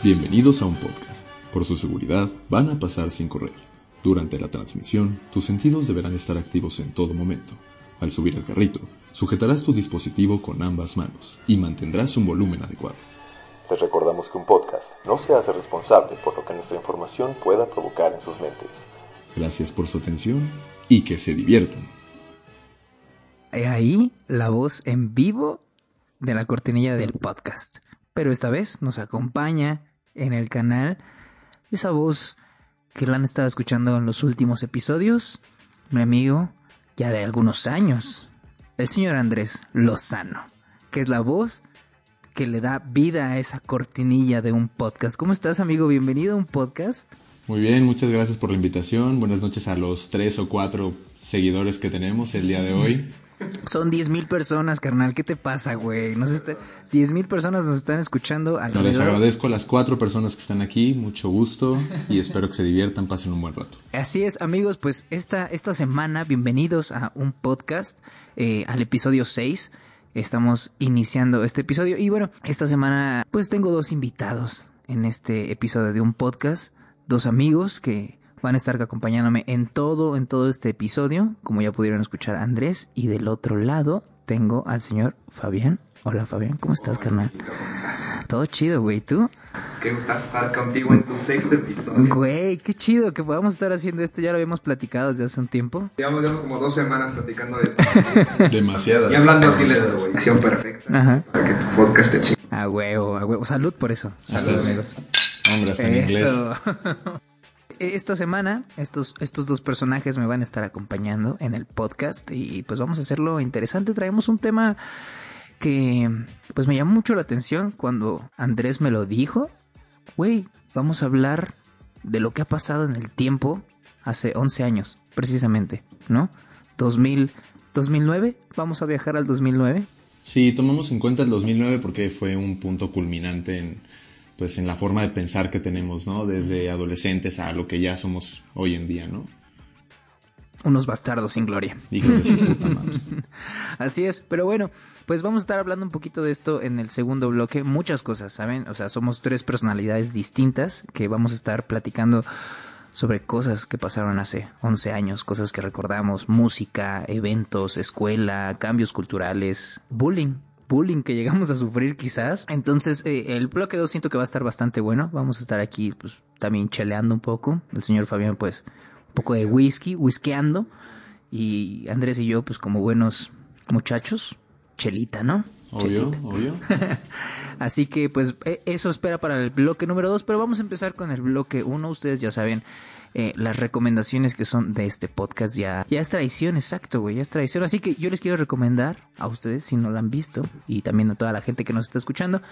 Bienvenidos a un podcast. Por su seguridad, van a pasar sin correr. Durante la transmisión, tus sentidos deberán estar activos en todo momento. Al subir al carrito, sujetarás tu dispositivo con ambas manos y mantendrás un volumen adecuado. Les recordamos que un podcast no se hace responsable por lo que nuestra información pueda provocar en sus mentes. Gracias por su atención y que se diviertan. Ahí la voz en vivo de la cortinilla del podcast. Pero esta vez nos acompaña en el canal esa voz que la han estado escuchando en los últimos episodios, mi amigo ya de algunos años, el señor Andrés Lozano, que es la voz que le da vida a esa cortinilla de un podcast. ¿Cómo estás, amigo? Bienvenido a un podcast. Muy bien, muchas gracias por la invitación. Buenas noches a los tres o cuatro seguidores que tenemos el día de hoy. Son 10 mil personas, carnal. ¿Qué te pasa, güey? Nos está... 10 mil personas nos están escuchando. No, les agradezco a las cuatro personas que están aquí. Mucho gusto y espero que se diviertan, pasen un buen rato. Así es, amigos. Pues esta, esta semana, bienvenidos a un podcast, eh, al episodio 6. Estamos iniciando este episodio. Y bueno, esta semana, pues tengo dos invitados en este episodio de un podcast. Dos amigos que van a estar acompañándome en todo, en todo este episodio, como ya pudieron escuchar a Andrés, y del otro lado tengo al señor Fabián. Hola Fabián, ¿cómo estás, carnal? ¿Cómo estás? Todo chido, güey, ¿tú? Qué gustazo estar contigo en tu sexto episodio. Güey, qué chido que podamos estar haciendo esto, ya lo habíamos platicado desde hace un tiempo. Llevamos, llevamos como dos semanas platicando de Demasiadas. y hablando así de la perfecta Ajá. para que tu podcast te chingue. A huevo, a huevo. Salud por eso. Salud, amigos. Hombre, hasta en inglés. Eso. Esta semana estos, estos dos personajes me van a estar acompañando en el podcast y pues vamos a hacerlo interesante. Traemos un tema que pues me llamó mucho la atención cuando Andrés me lo dijo. Güey, vamos a hablar de lo que ha pasado en el tiempo hace 11 años, precisamente, ¿no? 2000, 2009, vamos a viajar al 2009. Sí, tomamos en cuenta el 2009 porque fue un punto culminante en, pues, en la forma de pensar que tenemos, ¿no? Desde adolescentes a lo que ya somos hoy en día, ¿no? Unos bastardos sin gloria. Hijos de su puta madre. Así es, pero bueno, pues vamos a estar hablando un poquito de esto en el segundo bloque, muchas cosas, ¿saben? O sea, somos tres personalidades distintas que vamos a estar platicando sobre cosas que pasaron hace 11 años, cosas que recordamos, música, eventos, escuela, cambios culturales, bullying. Bullying que llegamos a sufrir quizás. Entonces, eh, el bloque 2 siento que va a estar bastante bueno. Vamos a estar aquí, pues, también cheleando un poco. El señor Fabián, pues, un poco de whisky, whiskeando. Y Andrés y yo, pues como buenos muchachos, chelita, ¿no? Obvio, Chelita. obvio. Así que pues e- eso espera para el bloque número 2, pero vamos a empezar con el bloque 1. Ustedes ya saben eh, las recomendaciones que son de este podcast. Ya, ya es traición, exacto, güey, ya es traición. Así que yo les quiero recomendar a ustedes, si no la han visto, y también a toda la gente que nos está escuchando.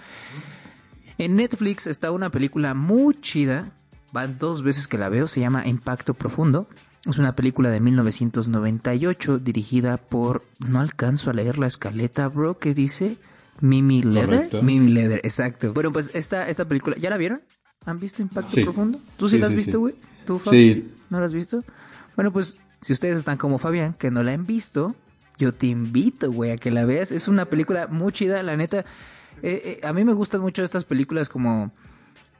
En Netflix está una película muy chida. Van dos veces que la veo. Se llama Impacto Profundo. Es una película de 1998 dirigida por... No alcanzo a leer la escaleta, bro. ¿Qué dice? Mimi Leather. Correcto. Mimi Leather, exacto. Bueno, pues esta, esta película... ¿Ya la vieron? ¿Han visto Impacto Sí. Profundo? ¿Tú sí, Sí, la has sí, visto, güey? ¿Tú, Fabi? Sí. ¿No la has visto? Bueno, pues si ustedes están como Fabián, que no la han visto, yo te invito, güey, a que la veas. Es una película muy chida, la neta. Eh, eh, a mí me gustan mucho estas películas como,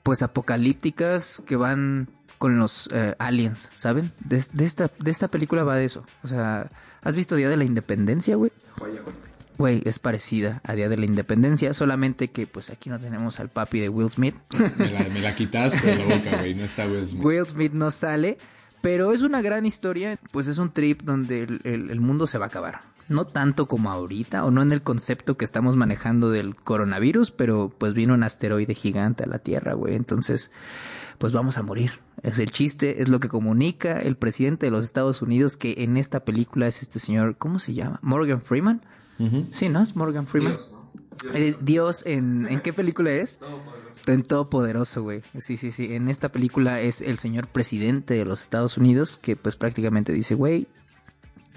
pues, apocalípticas que van con los eh, aliens, ¿saben? De, de esta, de esta película va de eso. O sea, ¿has visto Día de la Independencia, güey? Joya, güey. Güey, es parecida a Día de la Independencia, solamente que pues aquí no tenemos al papi de Will Smith. Me la, me la quitaste de la boca, güey. No está Will Smith. Will Smith no sale, pero es una gran historia, pues es un trip donde el, el- el mundo se va a acabar. No tanto como ahorita, o no en el concepto que estamos manejando del coronavirus, pero pues vino un asteroide gigante a la Tierra, güey. Entonces, pues vamos a morir. Es el chiste, es lo que comunica el presidente de los Estados Unidos, que en esta película es este señor, ¿cómo se llama? Morgan Freeman. Sí, ¿no? Es Morgan Freeman. Dios, ¿no? Eh, Dios, ¿en, ¿en qué película es? En Todopoderoso, güey. Sí, sí, sí. En esta película es el señor presidente de los Estados Unidos que pues prácticamente dice, güey,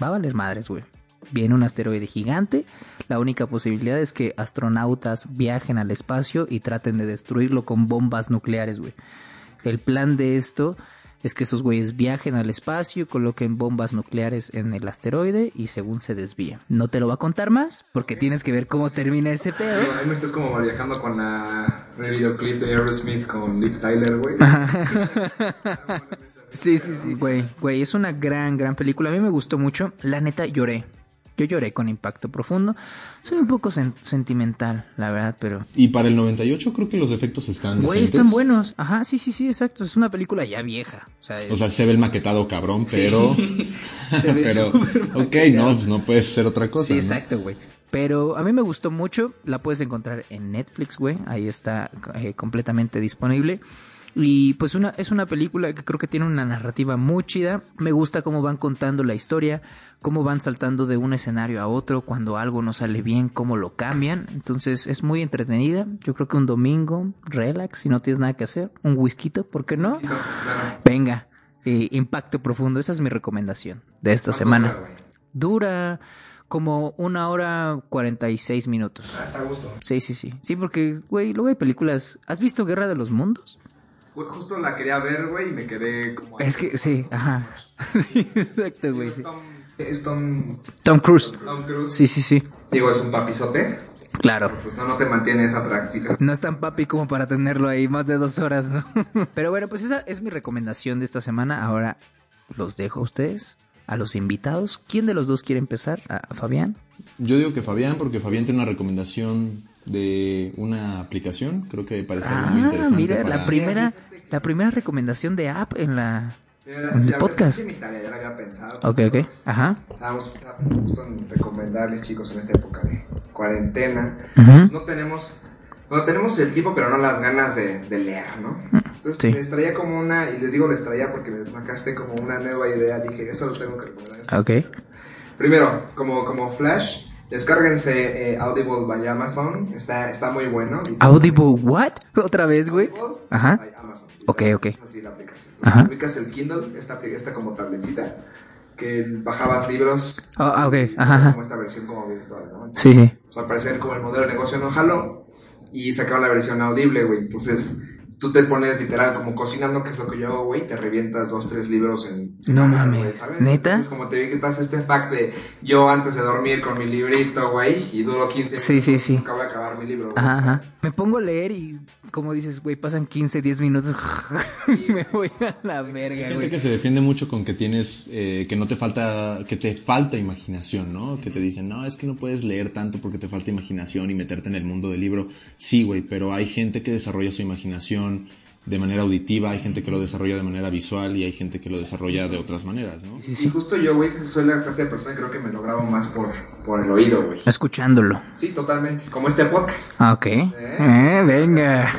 va a valer madres, güey. Viene un asteroide gigante. La única posibilidad es que astronautas viajen al espacio y traten de destruirlo con bombas nucleares, güey. El plan de esto es que esos güeyes viajen al espacio, coloquen bombas nucleares en el asteroide y según se desvíe. No te lo va a contar más porque tienes que ver cómo termina ese pedo. Digo, Ahí me estás como viajando con la, el videoclip de Aerosmith con Liv Tyler, güey. Sí, sí, sí, güey, güey, es una gran, gran película. A mí me gustó mucho. La neta, lloré. Yo lloré con impacto profundo. Soy un poco sen- sentimental, la verdad, pero... Y para el 98 creo que los efectos están Güey, están buenos. Ajá, sí, sí, sí, exacto. Es una película ya vieja. O sea, O sea, se ve el maquetado cabrón, pero... se ve pero, ok, no, pues no puede ser otra cosa. Sí, ¿no? exacto, güey. Pero a mí me gustó mucho. La puedes encontrar en Netflix, güey. Ahí está eh, completamente disponible. Y pues una, es una película que creo que tiene una narrativa muy chida. Me gusta cómo van contando la historia, cómo van saltando de un escenario a otro, cuando algo no sale bien, cómo lo cambian. Entonces es muy entretenida. Yo creo que un domingo, relax, si no tienes nada que hacer, un whisky, ¿por qué no? Venga, eh, impacto profundo. Esa es mi recomendación de esta semana. dura, como una hora 46 minutos. Ah, está a gusto. Sí, sí, sí. Sí, porque, güey, luego hay películas. ¿Has visto Guerra de los Mundos? Güey, justo la quería ver, güey, y me quedé como... Es que, sí, ajá. Sí, exacto, güey, sí. Tom, es Tom, Tom Cruise. Tom Cruise. Sí, sí, sí. Digo, es un papizote. Claro. Pues no, no te mantiene esa práctica. No es tan papi como para tenerlo ahí más de dos horas, ¿no? Pero bueno, pues esa es mi recomendación de esta semana. Ahora los dejo a ustedes, a los invitados. ¿Quién de los dos quiere empezar? ¿A Fabián? Yo digo que Fabián, porque Fabián tiene una recomendación de una aplicación. Creo que parece algo muy Ah, interesante. mira, para- la primera, la primera recomendación de app en la... En el podcast. veces sí, mi tarea, ya la había pensado. Ok, ok. Ajá. Estábamos justo en recomendarles, chicos, en esta época de cuarentena. No tenemos... Bueno, tenemos el tiempo, pero no las ganas de, de leer, ¿no? Entonces, Sí. les traía como una... Y les digo les traía porque me sacaste como una nueva idea. Dije, eso lo tengo que recomendar. Ok. Primero, como, como Flash, descárguense eh, Audible by Amazon. Está, está muy bueno. Audible, what? Otra vez, güey. Audible Ajá. by Amazon. Ok, ok. Así la aplicación. Ajá. Ubicas el Kindle, esta, esta como tabletita, que bajabas libros. Ah, ah, ok. Ajá, ajá. Como esta versión como virtual, ¿no? Sí, sí. Pues al parecer como el modelo de negocio no jaló y sacaron la versión audible, güey. Entonces tú te pones literal como cocinando, que es lo que yo hago, güey, te revientas dos, tres libros en... No mames. ¿sabes? ¿Neta? Es como te vi que estás este fact de yo antes de dormir con mi librito, güey, y duro 15 Sí, sí, sí. Nunca voy a acabar mi libro. Ajá. Me pongo a leer y, como dices, güey, pasan 15, 10 minutos y me voy a la Hay verga, gente güey. que se defiende mucho con que tienes, eh, que no te falta, que te falta imaginación, ¿no? Que te dicen, no, es que no puedes leer tanto porque te falta imaginación y meterte en el mundo del libro. Sí, güey, pero hay gente que desarrolla su imaginación de manera auditiva, hay gente que lo desarrolla de manera visual y hay gente que lo desarrolla de otras maneras, ¿no? Y justo yo, güey, soy la clase de persona que creo que me lo grabo más por, por el oído, güey. Escuchándolo. Sí, totalmente. Como este podcast. Ah, ok. Eh, venga.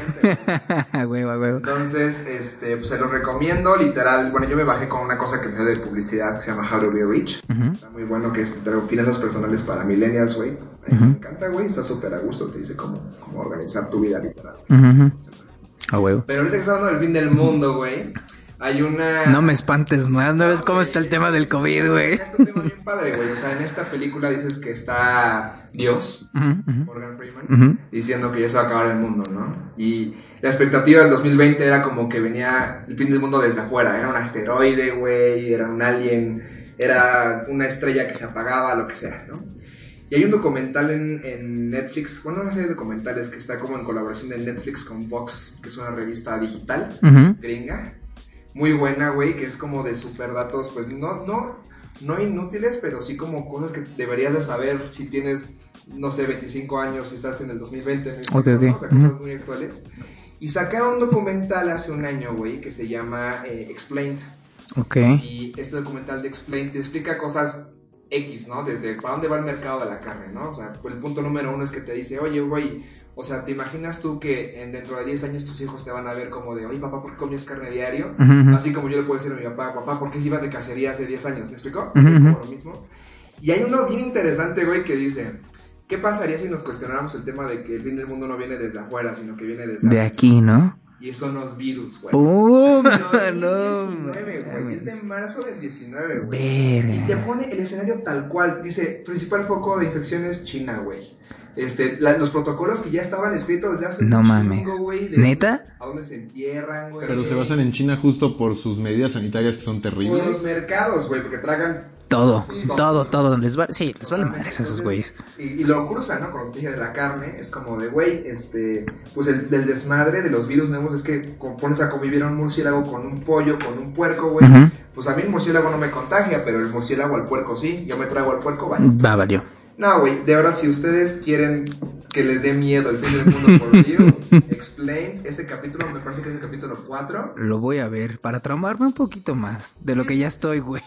Hueva, hueva. Entonces, este, pues se los recomiendo, literal. Bueno, yo me bajé con una cosa que me de publicidad que se llama How to Be Rich. Está muy bueno, que es finanzas personales para millennials, güey. A mí Me encanta, güey. Está súper a gusto. Te dice cómo, cómo organizar tu vida, literal. Ujú. A huevo. Pero ahorita que estamos hablando del fin del mundo, güey, hay una... No me espantes más, no ves cómo está el tema del COVID, güey. Es un tema bien padre, güey. O sea, en esta película dices que está Dios. Morgan Freeman, diciendo que ya se va a acabar el mundo, ¿no? Y la expectativa del 2020 era como que venía el fin del mundo desde afuera. Era un asteroide, güey, era un alien, era una estrella que se apagaba, lo que sea, ¿no? Y hay un documental en, en Netflix, bueno, una serie de documentales que está como en colaboración de Netflix con Vox, que es una revista digital Ujú. gringa. Muy buena, güey, que es como de super datos, pues no, no, no inútiles, pero sí como cosas que deberías de saber si tienes, no sé, 25 años, si estás en el 2020, ¿me explico, Ok, ok. no? O sea, cosas Ujú. muy actuales. Y sacaron un documental hace un año, güey, que se llama eh, Explained. Ok. Y este documental de Explained te explica cosas X, ¿no? Desde para dónde va el mercado de la carne, ¿no? O sea, el punto número uno es que te dice, oye, güey, o sea, ¿te imaginas tú que en dentro de 10 años tus hijos te van a ver como de, oye, papá, ¿por qué comías carne diario? Así como yo le puedo decir a mi papá, papá, ¿por qué se iba de cacería hace 10 años? ¿Me explicó? Ujú, Es como lo mismo. Y hay uno bien interesante, güey, que dice, ¿qué pasaría si nos cuestionáramos el tema de que el fin del mundo no viene desde afuera, sino que viene desde De aquí, ¿no? Y son los virus, güey. ¡Pum! No, No, es 19, güey. Es de marzo del 19, güey. Y te Verga. pone el escenario tal cual. Dice, principal foco de infecciones China, güey. Este, la- los protocolos que ya estaban escritos desde hace No mames. chingo, güey, de ¿Neta? A dónde se entierran, güey. Pero se basan en China justo por sus medidas sanitarias que son Por los terribles. mercados, güey, porque tragan Todo, todo, todo. Les va, sí, les vale madres a esos güeyes. Y, y lo cruzan, ¿no? Con lo que dije de la carne, es como de, güey, este, pues el desmadre de los virus nuevos es que como pones a convivir a un murciélago con un pollo, con un puerco, güey. Pues a mí el murciélago no me contagia, pero el murciélago al puerco sí. Yo me trago al puerco, vaya. Va, valió. No, güey, de verdad, si ustedes quieren que les dé miedo el fin del mundo por you, explain, ese capítulo, me parece que es el capítulo 4. Lo voy a ver para traumarme un poquito más de lo que ya estoy, güey.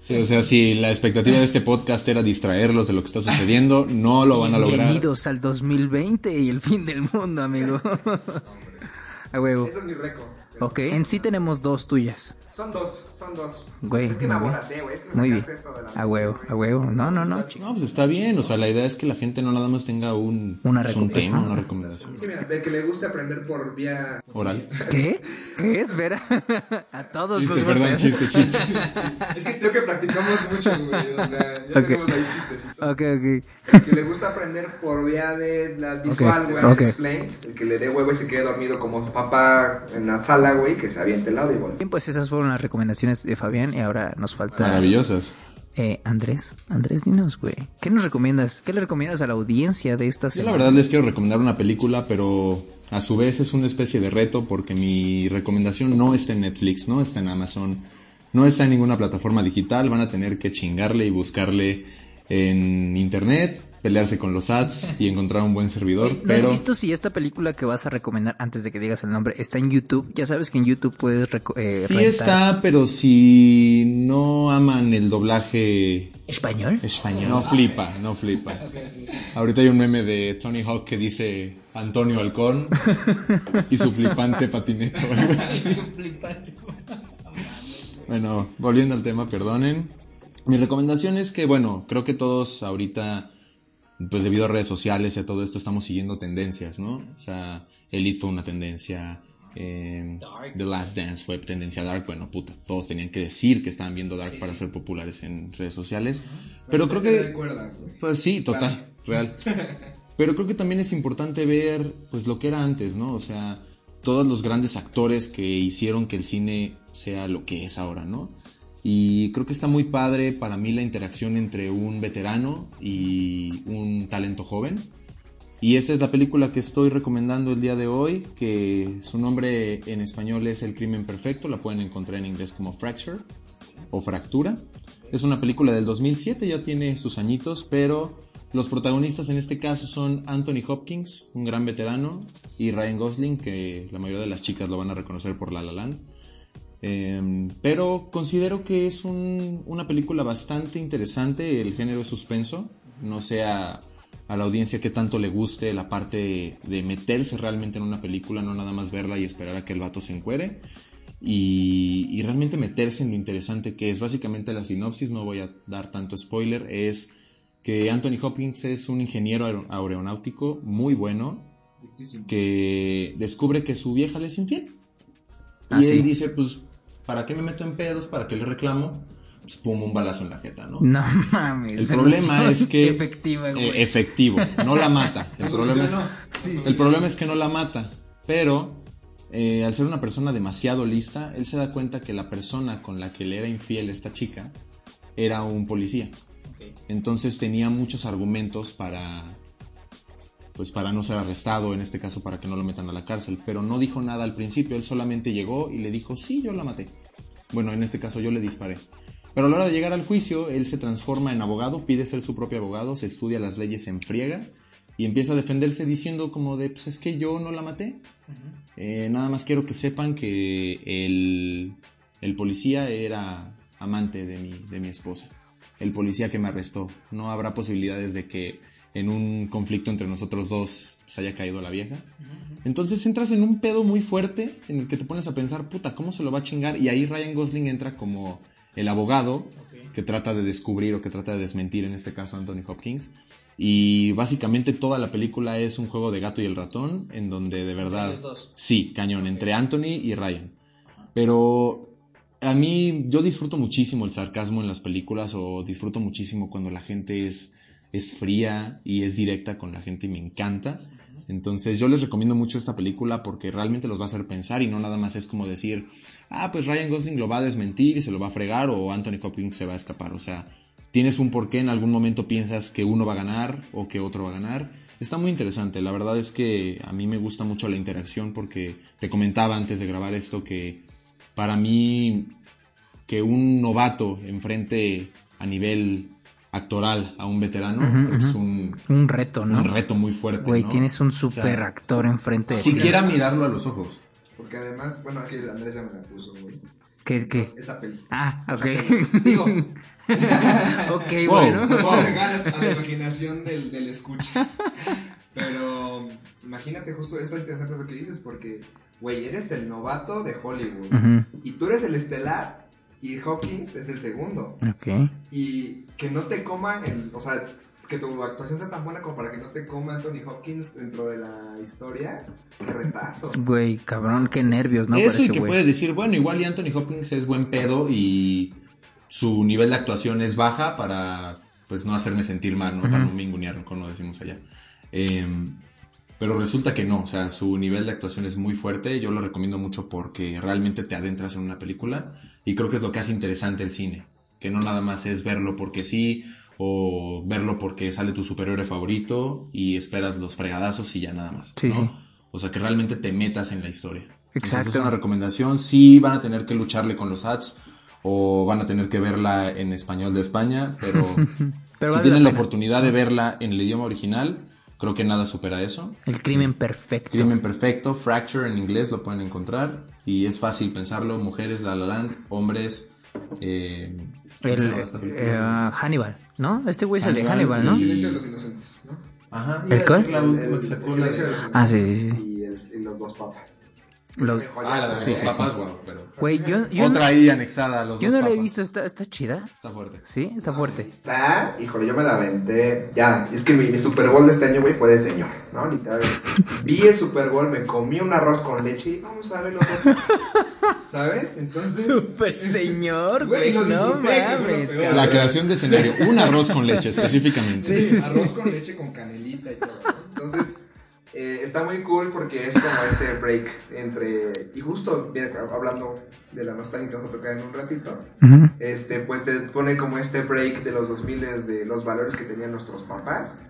Sí, o sea, si la expectativa de este podcast era distraerlos de lo que está sucediendo, no lo van a lograr. Bienvenidos al 2020 y el fin del mundo, amigos. A huevo. Ese es mi récord. Ok, en sí tenemos dos tuyas. Son dos, son dos. Güey, es que me muy bien. aboracé, güey, es que me Muy esto de la... A huevo, a huevo. No, no, no. No, pues está bien. O sea, la idea es que la gente no nada más tenga un, Una pues, un tema, una recomendación. Sí, mira, el que le guste aprender por vía... Oral. ¿Qué? ¿Qué? Espera. A todos Chiste, nos perdón, chiste, chiste. Es que creo que practicamos mucho, güey, o sea, ya Ok. tenemos ahí chistecitos. Ok, ok. El que le gusta aprender por vía de la visual, güey, ok. explained. El que le dé huevo y se quede dormido como su papá en la sala, güey, que se aviente el lado igual. Bien, pues esas fueron las recomendaciones de Fabián y ahora nos falta Maravillosas. eh, Andrés. Andrés, dinos, güey. ¿Qué nos recomiendas? ¿Qué le recomiendas a la audiencia de esta Yo la verdad les quiero recomendar una película, pero a su vez es una especie de reto porque mi recomendación no está en Netflix, no está en Amazon, no está en ninguna plataforma digital. Van a tener que chingarle y buscarle en internet, pelearse con los ads y encontrar un buen servidor. ¿No has pero visto si esta película que vas a recomendar antes de que digas el nombre está en YouTube? Ya sabes que en YouTube puedes eh, sí rentar- está, pero si no aman el doblaje ¿Español? español, no flipa, no flipa. Ahorita hay un meme de Tony Hawk que dice Antonio Halcón y su flipante patineta. Bueno, volviendo al tema, perdonen. Mi recomendación es que, bueno, creo que todos ahorita, pues debido a redes sociales y a todo esto, estamos siguiendo tendencias, ¿no? O sea, Elite fue una tendencia, eh, The Last Dance fue tendencia Dark, bueno, puta, todos tenían que decir que estaban viendo Dark para ser populares en redes sociales. Pero creo que... Pues sí, total, real. Pero creo que también es importante ver pues lo que era antes, ¿no? O sea, todos los grandes actores que hicieron que el cine sea lo que es ahora, ¿no? Y creo que está muy padre para mí la interacción entre un veterano y un talento joven. Y esa es la película que estoy recomendando el día de hoy, que su nombre en español es El crimen perfecto, la pueden encontrar en inglés como Fracture o Fractura. Es una película del 2007, ya tiene sus añitos, pero los protagonistas en este caso son Anthony Hopkins, un gran veterano, y Ryan Gosling, que la mayoría de las chicas lo van a reconocer por La La Land. Eh, pero considero que es un- una película bastante interesante, el género es suspenso, no sé a, a la audiencia que tanto le guste la parte de, de meterse realmente en una película, no nada más verla y esperar a que el vato se encuere y, y realmente meterse en lo interesante que es. Básicamente la sinopsis, no voy a dar tanto spoiler, es que Anthony Hopkins es un ingeniero aer- aeronáutico muy bueno que descubre que su vieja le es infiel. Ah, y sí. él dice, pues, ¿para qué me meto en pedos? ¿Para qué le reclamo? Pues, pum, un balazo en la jeta, ¿no? No mames. El problema es que... Efectiva, güey. Eh, efectivo, no la mata. El problema es, Sí, sí, el problema es que no la mata. Pero, eh, al ser una persona demasiado lista, él se da cuenta que la persona con la que le era infiel esta chica era un policía. Entonces tenía muchos argumentos para pues para no ser arrestado, en este caso para que no lo metan a la cárcel, pero no dijo nada al principio, él solamente llegó y le dijo, sí, yo la maté. Bueno, en este caso yo le disparé. Pero a la hora de llegar al juicio, él se transforma en abogado, pide ser su propio abogado, se estudia las leyes en friega y empieza a defenderse diciendo como de, pues es que yo no la maté. Eh, nada más quiero que sepan que el, el policía era amante de mi, de mi esposa. El policía que me arrestó. No habrá posibilidades de que en un conflicto entre nosotros dos se haya caído la vieja. Entonces entras en un pedo muy fuerte en el que te pones a pensar, puta, ¿cómo se lo va a chingar? Y ahí Ryan Gosling entra como el abogado que trata de descubrir o que trata de desmentir, en este caso Anthony Hopkins. Y básicamente toda la película es un juego de gato y el ratón, en donde de verdad... dos. Sí, cañón, entre Anthony y Ryan. Pero a mí yo disfruto muchísimo el sarcasmo en las películas o disfruto muchísimo cuando la gente es, es fría y es directa con la gente y me encanta. Entonces yo les recomiendo mucho esta película porque realmente los va a hacer pensar y no nada más es como decir, ah, pues Ryan Gosling lo va a desmentir y se lo va a fregar o Anthony Hopkins se va a escapar. O sea, tienes un porqué, en algún momento piensas que uno va a ganar o que otro va a ganar. Está muy interesante, la verdad es que a mí me gusta mucho la interacción porque te comentaba antes de grabar esto que para mí que un novato enfrente a nivel actoral a un veterano es un, Un reto, ¿no? un reto muy fuerte. Güey, ¿no? tienes un O sea, super actor enfrente de ti. Siquiera mirarlo a los ojos. Porque además, bueno, aquí Andrés ya me la puso, güey. ¿Qué, qué? Esa peli. Ah, ok. Digo, ok, Wow. bueno. no puedo dejar a la imaginación del, del escucha. Pero imagínate justo, está interesante eso que dices porque, güey, eres el novato de Hollywood. Y tú eres el estelar y Hawkins es el segundo. Ok. Y que no te coma el, o sea, que tu actuación sea tan buena como para que no te coma Anthony Hopkins dentro de la historia. Qué retazo. Güey, cabrón, qué nervios, ¿no? Eso y que puedes decir, bueno, igual y Anthony Hopkins es buen pedo y su nivel de actuación es baja para pues no hacerme sentir mal, ¿no? Para no mingunear, como decimos allá. Em, pero resulta que no, o sea, su nivel de actuación es muy fuerte, yo lo recomiendo mucho porque realmente te adentras en una película y creo que es lo que hace interesante el cine, que no nada más es verlo porque sí o verlo porque sale tu superhéroe favorito y esperas los fregadazos y ya nada más. Sí, ¿no? sí. O sea, que realmente te metas en la historia. Entonces, Exacto. es una recomendación. Sí, van a tener que lucharle con los ads o van a tener que verla en español de España, pero, Pero si vale tienen la oportunidad de verla en el idioma original, creo que nada supera eso. El crimen perfecto. Crimen perfecto, Fracture en inglés lo pueden encontrar y es fácil pensarlo. Mujeres, La La Land, hombres. Eh, ¿cómo El, eh, Hannibal, ¿no? Este güey es el de Hannibal, Hannibal, ¿no? El silencio de los inocentes, ¿no? Ajá. ¿El cuál? El, el- el los Ah, sí, sí, sí. Y, el- y los dos papas. Los- Ah, la de los Sí, sí, papas, sí. guau, pero. Güey, yo, yo Otra no, ahí anexada a los yo dos no la he visto, ¿está, está chida? Está fuerte. Sí, está fuerte. Está, híjole, yo me la aventé. Ya, es que mi, mi Super Bowl de este año, güey, fue de señor, ¿no? Literal. Vi el Super Bowl, me comí un arroz con leche y vamos a ver los dos. ¿Sabes? Entonces. Super señor, Güey, lo no lo mames, peor. cabrón. La creación de escenario. Un arroz con leche, específicamente. Sí, arroz con leche con canelita y todo. ¿no? Entonces, eh, está muy cool porque es como este break entre. Y justo hablando de la nostalgia que vamos a tocar en un ratito, este, pues te pone como este break de los 2000 de los valores que tenían nuestros papás,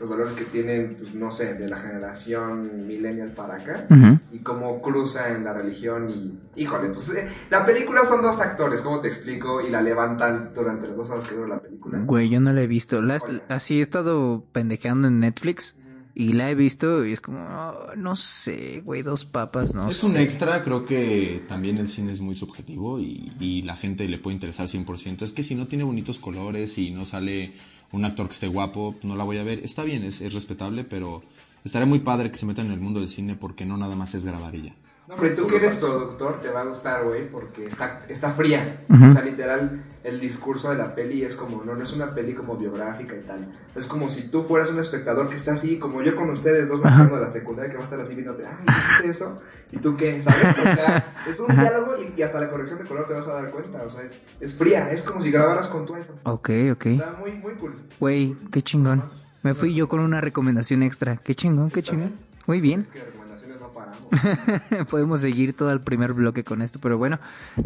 los valores que tienen, pues no sé, de la generación millennial para acá. Y cómo cruza en la religión y... Híjole, pues eh, la película son dos actores, ¿cómo te explico? Y la levantan durante las dos horas que dura la película. Güey, yo no la he visto. La- así he estado pendejeando en Netflix y la he visto y es como, oh, no sé, güey, dos papas, no es sé. un extra, creo que también el cine es muy subjetivo y, y la gente le puede interesar 100%. Es que si no tiene bonitos colores y no sale un actor que esté guapo, no la voy a ver. Está bien, es, es respetable, pero estaría muy padre que se metan en el mundo del cine porque no nada más es grabar y ya. No, pero tú que eres productor te va a gustar, güey, porque está, está fría. Ujú. O sea, literal, el discurso de la peli es como, no, no es una peli como biográfica y tal. Es como si tú fueras un espectador que está así, como yo con ustedes dos bajando de la secundaria, que va a estar así viéndote, ay, ¿viste eso? ¿Y tú qué? ¿Sabes? O sea, es un diálogo y, y hasta la corrección de color te vas a dar cuenta. O sea, es, es fría, es como si grabaras con tu iPhone. Ok, ok. Está muy, muy cool. Güey, qué chingón. Me fui yo con una recomendación extra. Qué chingón, qué chingón. Muy bien. Es que de recomendaciones no paramos. Podemos seguir todo el primer bloque con esto, pero bueno,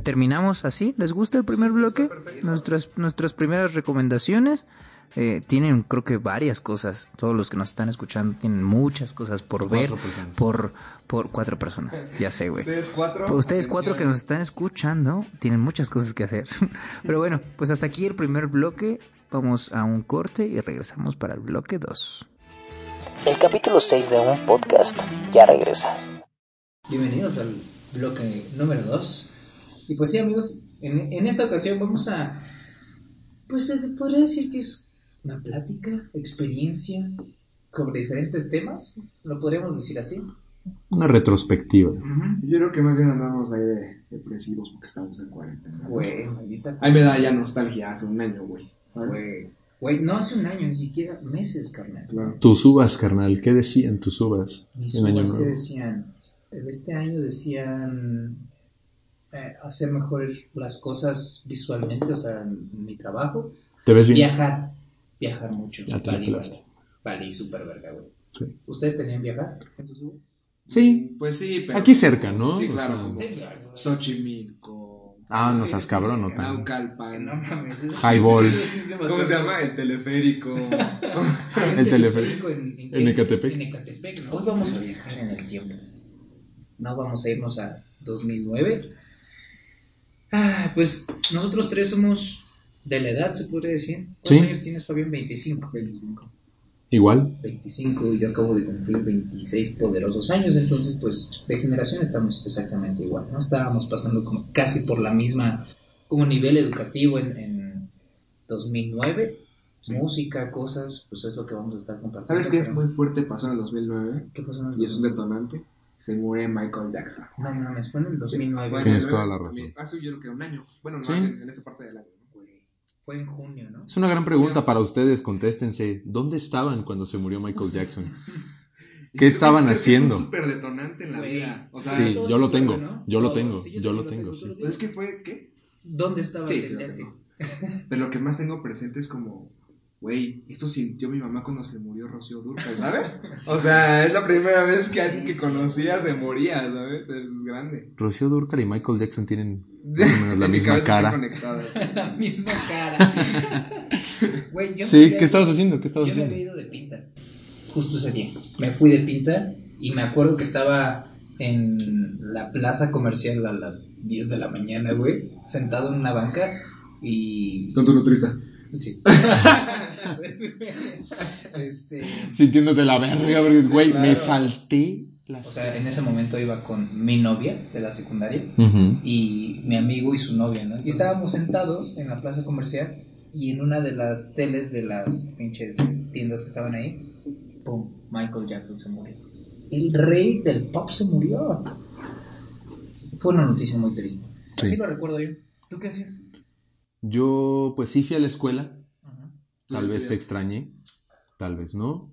terminamos así. ¿Les gusta el primer bloque? Nuestras, nuestras primeras recomendaciones eh, tienen, creo que varias cosas. Todos los que nos están escuchando tienen muchas cosas por ver. Personas. Por, por cuatro personas. Ya sé, güey. Ustedes cuatro. Pues Ustedes cuatro que nos están escuchando tienen muchas cosas que hacer. Pero bueno, pues hasta aquí el primer bloque. Vamos a un corte y regresamos para el bloque 2. El capítulo 6 de un podcast ya regresa. Bienvenidos al bloque número 2. Y pues sí, amigos, en, en esta ocasión vamos a. Pues se podría decir que es una plática, experiencia sobre diferentes temas. Lo podríamos decir así. Una retrospectiva. Yo creo que más bien andamos ahí de depresivos porque estamos en cuarentena. Güey, maldita. Ahí me da ya nostalgia hace un año, güey. ¿Sabes? Güey. Güey, no hace un año, ni siquiera meses, carnal. Claro. Tus uvas, carnal, ¿qué decían tus uvas Mis en Año uvas que Nuevo? decían, este año decían eh, hacer mejor las cosas visualmente, o sea, en mi trabajo. ¿Te ves bien? Viajar, viajar mucho. Ya te la Valí, pelaste. valí súper verga, güey. Sí. ¿Ustedes tenían viajar en sus uvas? Sí, Pues sí, pero. aquí cerca, ¿no? Sí, O claro. sea, como Sí, claro. Xochimilco. Ah, no seas sí, cabrón, no tan- Naucalpan. No mames. Highball. ¿Cómo se llama? El teleférico. El teleférico. en, en, En Ecatepec. En Ecatepec. ¿no? Hoy vamos a viajar en el tiempo. No vamos a irnos a 2009. Ah, pues nosotros tres somos de la edad, se podría decir. ¿Cuántos Sí. años tienes, Fabián? 25. 25. igual. 25 y yo acabo de cumplir 26 poderosos años, entonces pues de generación estamos exactamente igual, ¿no? Estábamos pasando como casi por la misma, como nivel educativo en, en 2009, música, cosas, pues es lo que vamos a estar compartiendo. ¿Sabes qué? pero- Muy fuerte pasó en el 2009. ¿Qué pasó en el Y es un 2009? detonante. Se muere Michael Jackson. No mames, fue en el 2009, Fue en Tienes toda la razón. Hace yo creo que un año. Bueno, no, Sí. en, en esa parte del año. ¿no? fue en junio, ¿no? Es una gran pregunta para ustedes, contéstense. ¿Dónde estaban cuando se murió Michael Jackson? ¿Qué estaban haciendo? Es un súper detonante en la vida. O sea, Sí, yo lo tengo, yo lo tengo, sí, yo lo tengo, sí. pues es que fue, ¿qué? ¿Dónde estabas Sí, lo tengo. Pero lo que más tengo presente es como, güey, esto sintió mi mamá cuando se murió Rocío Durcal, ¿sabes? O sea, es la primera vez que alguien que conocía se moría, ¿sabes? Es grande. Rocío Durcal y Michael Jackson tienen más o menos la misma cara. conectadas. La misma cara. Güey, yo me Sí, ¿qué estabas haciendo? ¿Qué estabas Yo me haciendo? había ido de pinta. Justo ese día. Me fui de pinta y me acuerdo que estaba en la plaza comercial a las 10 de la mañana, güey. Sentado en una banca y. Con tu nutriza. Sí. este. Sintiéndote la verga, porque, güey, me salté la... O sea, en ese momento iba con mi novia de la secundaria y mi amigo y su novia, ¿no? Y estábamos sentados en la plaza comercial y en una de las teles de las pinches tiendas que estaban ahí, ¡pum! Michael Jackson se murió. El rey del pop se murió. Fue una noticia muy triste. Sí. Así lo recuerdo yo. ¿Tú qué hacías? Yo, pues sí fui a la escuela. Ajá. Tal vez te extrañé, tal vez no.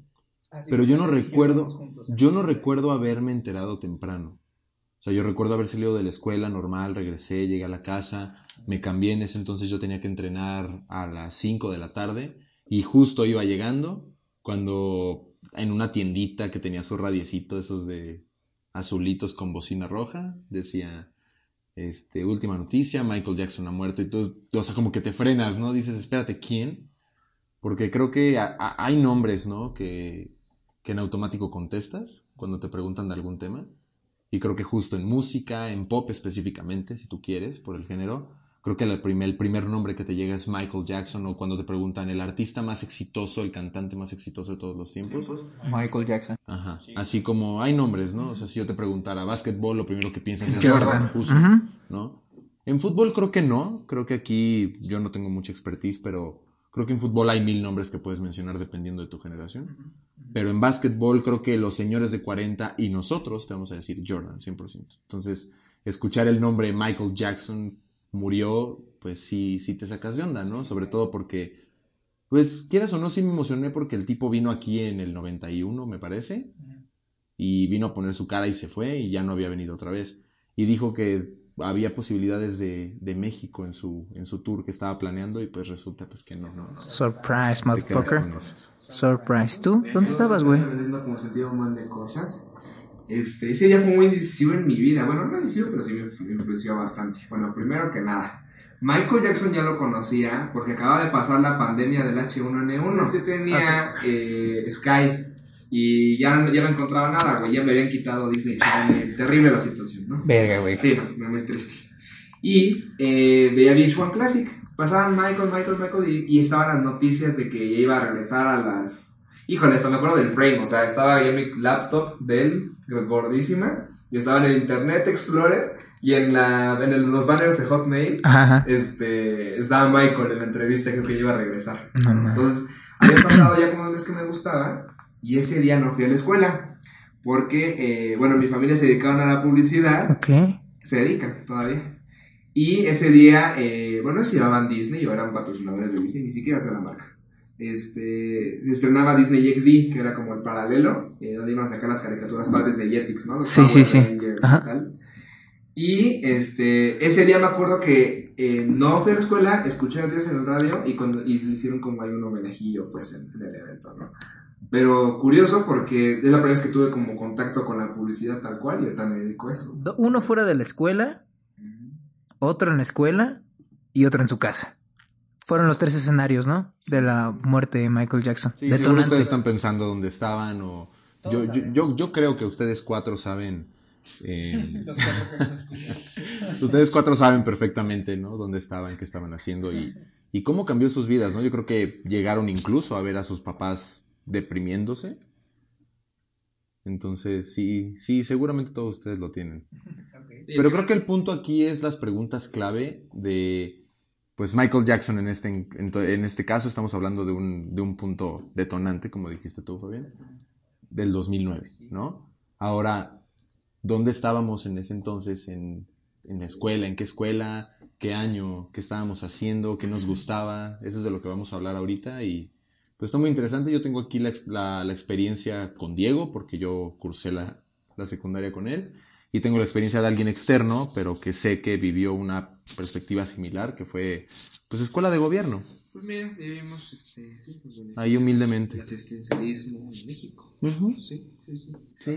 Ah, Pero yo no recuerdo, yo no recuerdo haberme enterado temprano. O sea, yo recuerdo haber salido de la escuela normal, regresé, llegué a la casa, me cambié en ese entonces yo tenía que entrenar a las 5 de la tarde y justo iba llegando cuando en una tiendita que tenía su radiecito, esos de azulitos con bocina roja, decía, este, última noticia, Michael Jackson ha muerto y tú, o sea, como que te frenas, ¿no? Dices, espérate, ¿quién? Porque creo que hay nombres, ¿no? Que, que en automático contestas cuando te preguntan de algún tema. Y creo que justo en música, en pop específicamente, si tú quieres, por el género, creo que el primer, el primer nombre que te llega es Michael Jackson o cuando te preguntan el artista más exitoso, el cantante más exitoso de todos los tiempos. Michael Jackson. Ajá. Así como hay nombres, ¿no? O sea, si yo te preguntara básquetbol, lo primero que piensas es Jordan. Justo, Ujú. ¿no? En fútbol creo que no. Creo que aquí yo no tengo mucha expertise, pero creo que en fútbol hay mil nombres que puedes mencionar dependiendo de tu generación. Pero en básquetbol creo que los señores de 40 y nosotros te vamos a decir Jordan, 100%. Entonces, escuchar el nombre Michael Jackson murió, pues sí, sí te sacas de onda, ¿no? Sobre todo porque, pues quieras o no, sí me emocioné porque el tipo vino aquí en el 91, me parece, y vino a poner su cara y se fue y ya no había venido otra vez. Y dijo que había posibilidades de, de México en su, en su tour que estaba planeando y pues resulta pues que no, ¿no? Surprise, Te motherfucker. Surprise. ¿Tú? ¿Dónde estabas, güey? Estaba como sentido un de cosas. Este, ese día fue muy decisivo en mi vida. Bueno, no decisivo, pero sí me, influenció bastante. Bueno, primero que nada, Michael Jackson ya lo conocía porque acaba de pasar la pandemia del H1N1. Este tenía eh, Sky y ya, ya no encontraba nada, güey. Ya me habían quitado Disney Channel. Terrible la situación, ¿no? Verga, güey. Sí, no, muy triste. Y eh, veía VH1 Classic. Pasaban Michael, Michael, Michael y, y estaban las noticias de que ya iba a regresar a las... Híjole, hasta me acuerdo del frame, o sea, estaba ahí en mi laptop de él, gordísima, y estaba en el Internet Explorer y en, la, en el- los banners de Hotmail, Ajá. este, estaba Michael en la entrevista, creo que iba a regresar. No. Entonces, había pasado ya como un mes que me gustaba y ese día no fui a la escuela porque, eh, bueno, mi familia se dedicaban a la publicidad Ok. se dedican todavía. Y ese día, eh, bueno, se llamaban Disney o eran patrocinadores de Disney, ni siquiera sé la marca. Este, se estrenaba Disney XD, que era como el paralelo, eh, donde iban a sacar las caricaturas padres de Jetix, ¿no? Los Sí, sí, sí. Rangers y Ajá. tal. Y este, ese día me acuerdo que eh, no fui a la escuela, escuché noticias en el radio y, cuando, y hicieron como hay un homenajillo pues en, en el evento, ¿no? Pero curioso porque es la primera vez que tuve como contacto con la publicidad tal cual y ahorita me dedico a eso. Uno fuera de la escuela, otro en la escuela y otro en su casa. Fueron los tres escenarios, ¿no? De la muerte de Michael Jackson. Sí, seguro ustedes están pensando dónde estaban o... Yo, yo, yo, yo creo que ustedes cuatro saben... eh, ustedes cuatro saben perfectamente, ¿no? Dónde estaban, qué estaban haciendo y, y cómo cambió sus vidas, ¿no? Yo creo que llegaron incluso a ver a sus papás deprimiéndose. Entonces, sí, sí, seguramente todos ustedes lo tienen. Pero creo que el punto aquí es las preguntas clave de, pues Michael Jackson en este, en, en este caso estamos hablando de un, de un punto detonante, como dijiste tú, Fabián, del 2009, ¿no? Ahora, ¿dónde estábamos en ese entonces en, en la escuela? ¿En qué escuela? ¿Qué año? ¿Qué estábamos haciendo? ¿Qué nos gustaba? Eso es de lo que vamos a hablar ahorita y pues está muy interesante. Yo tengo aquí la- la experiencia con Diego porque yo cursé la, la secundaria con él y tengo la experiencia de alguien externo, pero que sé que vivió una perspectiva similar, que fue pues escuela de gobierno. Pues mira, vivimos este, sí, pues, Ahí humildemente. asistencialismo en México. Sí, sí, sí. Sí.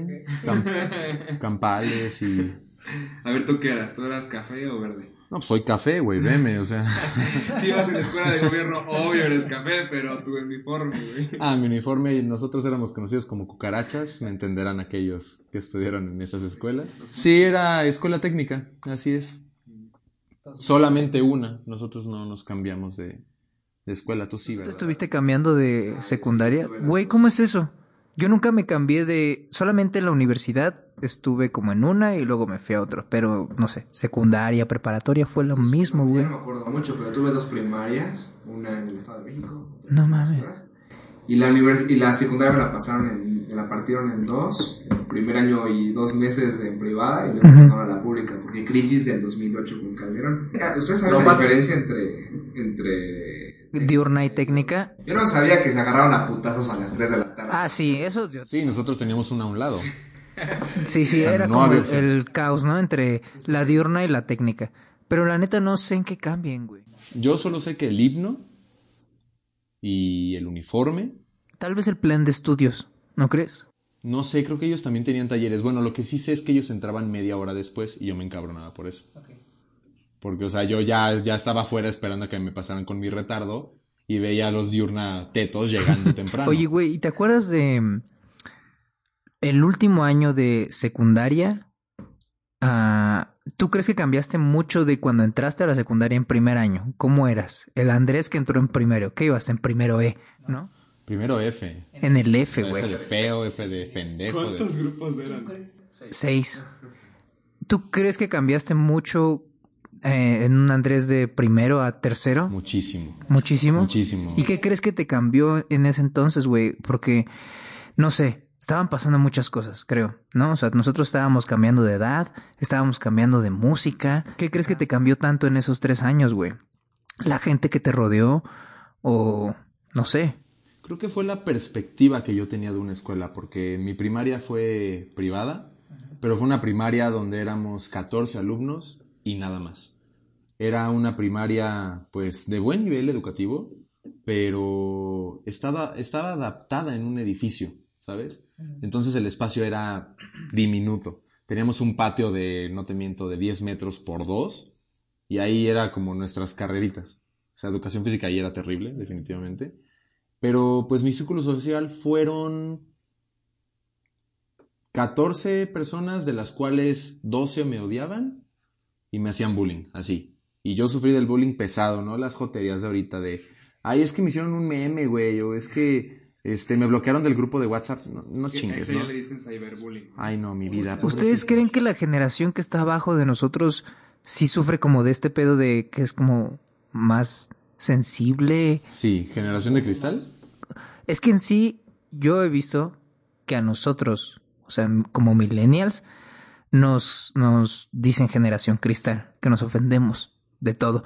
Cam- campales y... A ver, ¿tú qué eras? ¿Tú eras café o verde? No, pues soy café, güey, veme, o sea... Si ibas en la escuela de gobierno, obvio eres café, pero tu uniforme, güey. Ah, mi uniforme y nosotros éramos conocidos como cucarachas, me entenderán aquellos que estudiaron en esas escuelas. Sí, era escuela técnica, así es. Solamente una, nosotros no nos cambiamos de, de escuela, tú sí, ¿Tú ¿verdad? estuviste cambiando de secundaria? Güey, ¿cómo es eso? Yo nunca me cambié de... Solamente en la universidad estuve como en una y luego me fui a otra. Pero, no sé, secundaria, preparatoria fue lo mismo, güey. No me acuerdo mucho, pero tuve dos primarias, una en el Estado de México. No mames. Y la, univers- y la secundaria me la pasaron en, me la partieron en dos, el primer año y dos meses en privada y luego Ujú. pasaron a la pública, porque crisis del 2008 con Calderón. ¿Ustedes saben No, la diferencia entre, entre... Diurna y técnica. Yo no sabía que se agarraron a putazos a las 3 de la tarde. Ah, sí, eso yo... Sí, nosotros teníamos una a un lado. Sí, sí, sea, era no como había el, caos, ¿no? Entre la diurna y la técnica. Pero la neta no sé en qué cambien, güey. Yo solo sé que el himno y el uniforme, Tal vez el plan de estudios, ¿no crees? no sé, creo que ellos también tenían talleres. Bueno, lo que sí sé es que ellos entraban media hora después y yo me encabronaba por eso. Porque, o sea, yo ya, ya estaba afuera esperando a que me pasaran con mi retardo y veía a los diurna tetos llegando temprano. Oye, güey, ¿y te acuerdas de mm, el último año de secundaria? Ah, ¿Tú crees que cambiaste mucho de cuando entraste a la secundaria en primer año? ¿Cómo eras? El Andrés que entró en primero. ¿Qué ibas? En primero E, ¿no? Primero F. En el F, F güey. de feo, F de pendejo. de- grupos eran? Seis. ¿Tú crees que cambiaste mucho eh, en un Andrés de primero a tercero? Muchísimo. Muchísimo. Muchísimo. ¿Y qué crees que te cambió en ese entonces, güey? Porque, no sé, estaban pasando muchas cosas, creo, ¿no? O sea, nosotros estábamos cambiando de edad, estábamos cambiando de música. ¿Qué crees que te cambió tanto en esos tres años, güey? ¿La gente que te rodeó? O, no sé. Creo que fue la perspectiva que yo tenía de una escuela, porque mi primaria fue privada, pero fue una primaria donde éramos 14 alumnos y nada más. Era una primaria, pues, de buen nivel educativo, pero estaba, estaba adaptada en un edificio, ¿sabes? Entonces el espacio era diminuto. Teníamos un patio de, no te miento, de 10 metros por 2, y ahí era como nuestras carreritas. O sea, educación física ahí era terrible, definitivamente. Pero pues mi círculo social fueron 14 personas, de las cuales 12 me odiaban y me hacían bullying, así. Y yo sufrí del bullying pesado, ¿no? Las joterías de ahorita de, ay, es que me hicieron un meme, güey, o es que este, me bloquearon del grupo de WhatsApp. No, no chingues, Eso ¿no? ya le dicen cyberbullying. Ay, no, mi vida. ¿Ustedes creen que la generación que está abajo de nosotros sí sufre como de este pedo de que es como más sensible? Sí, generación de cristal. Es que en sí yo he visto que a nosotros, o sea, como millennials, nos, nos dicen generación cristal, que nos ofendemos de todo.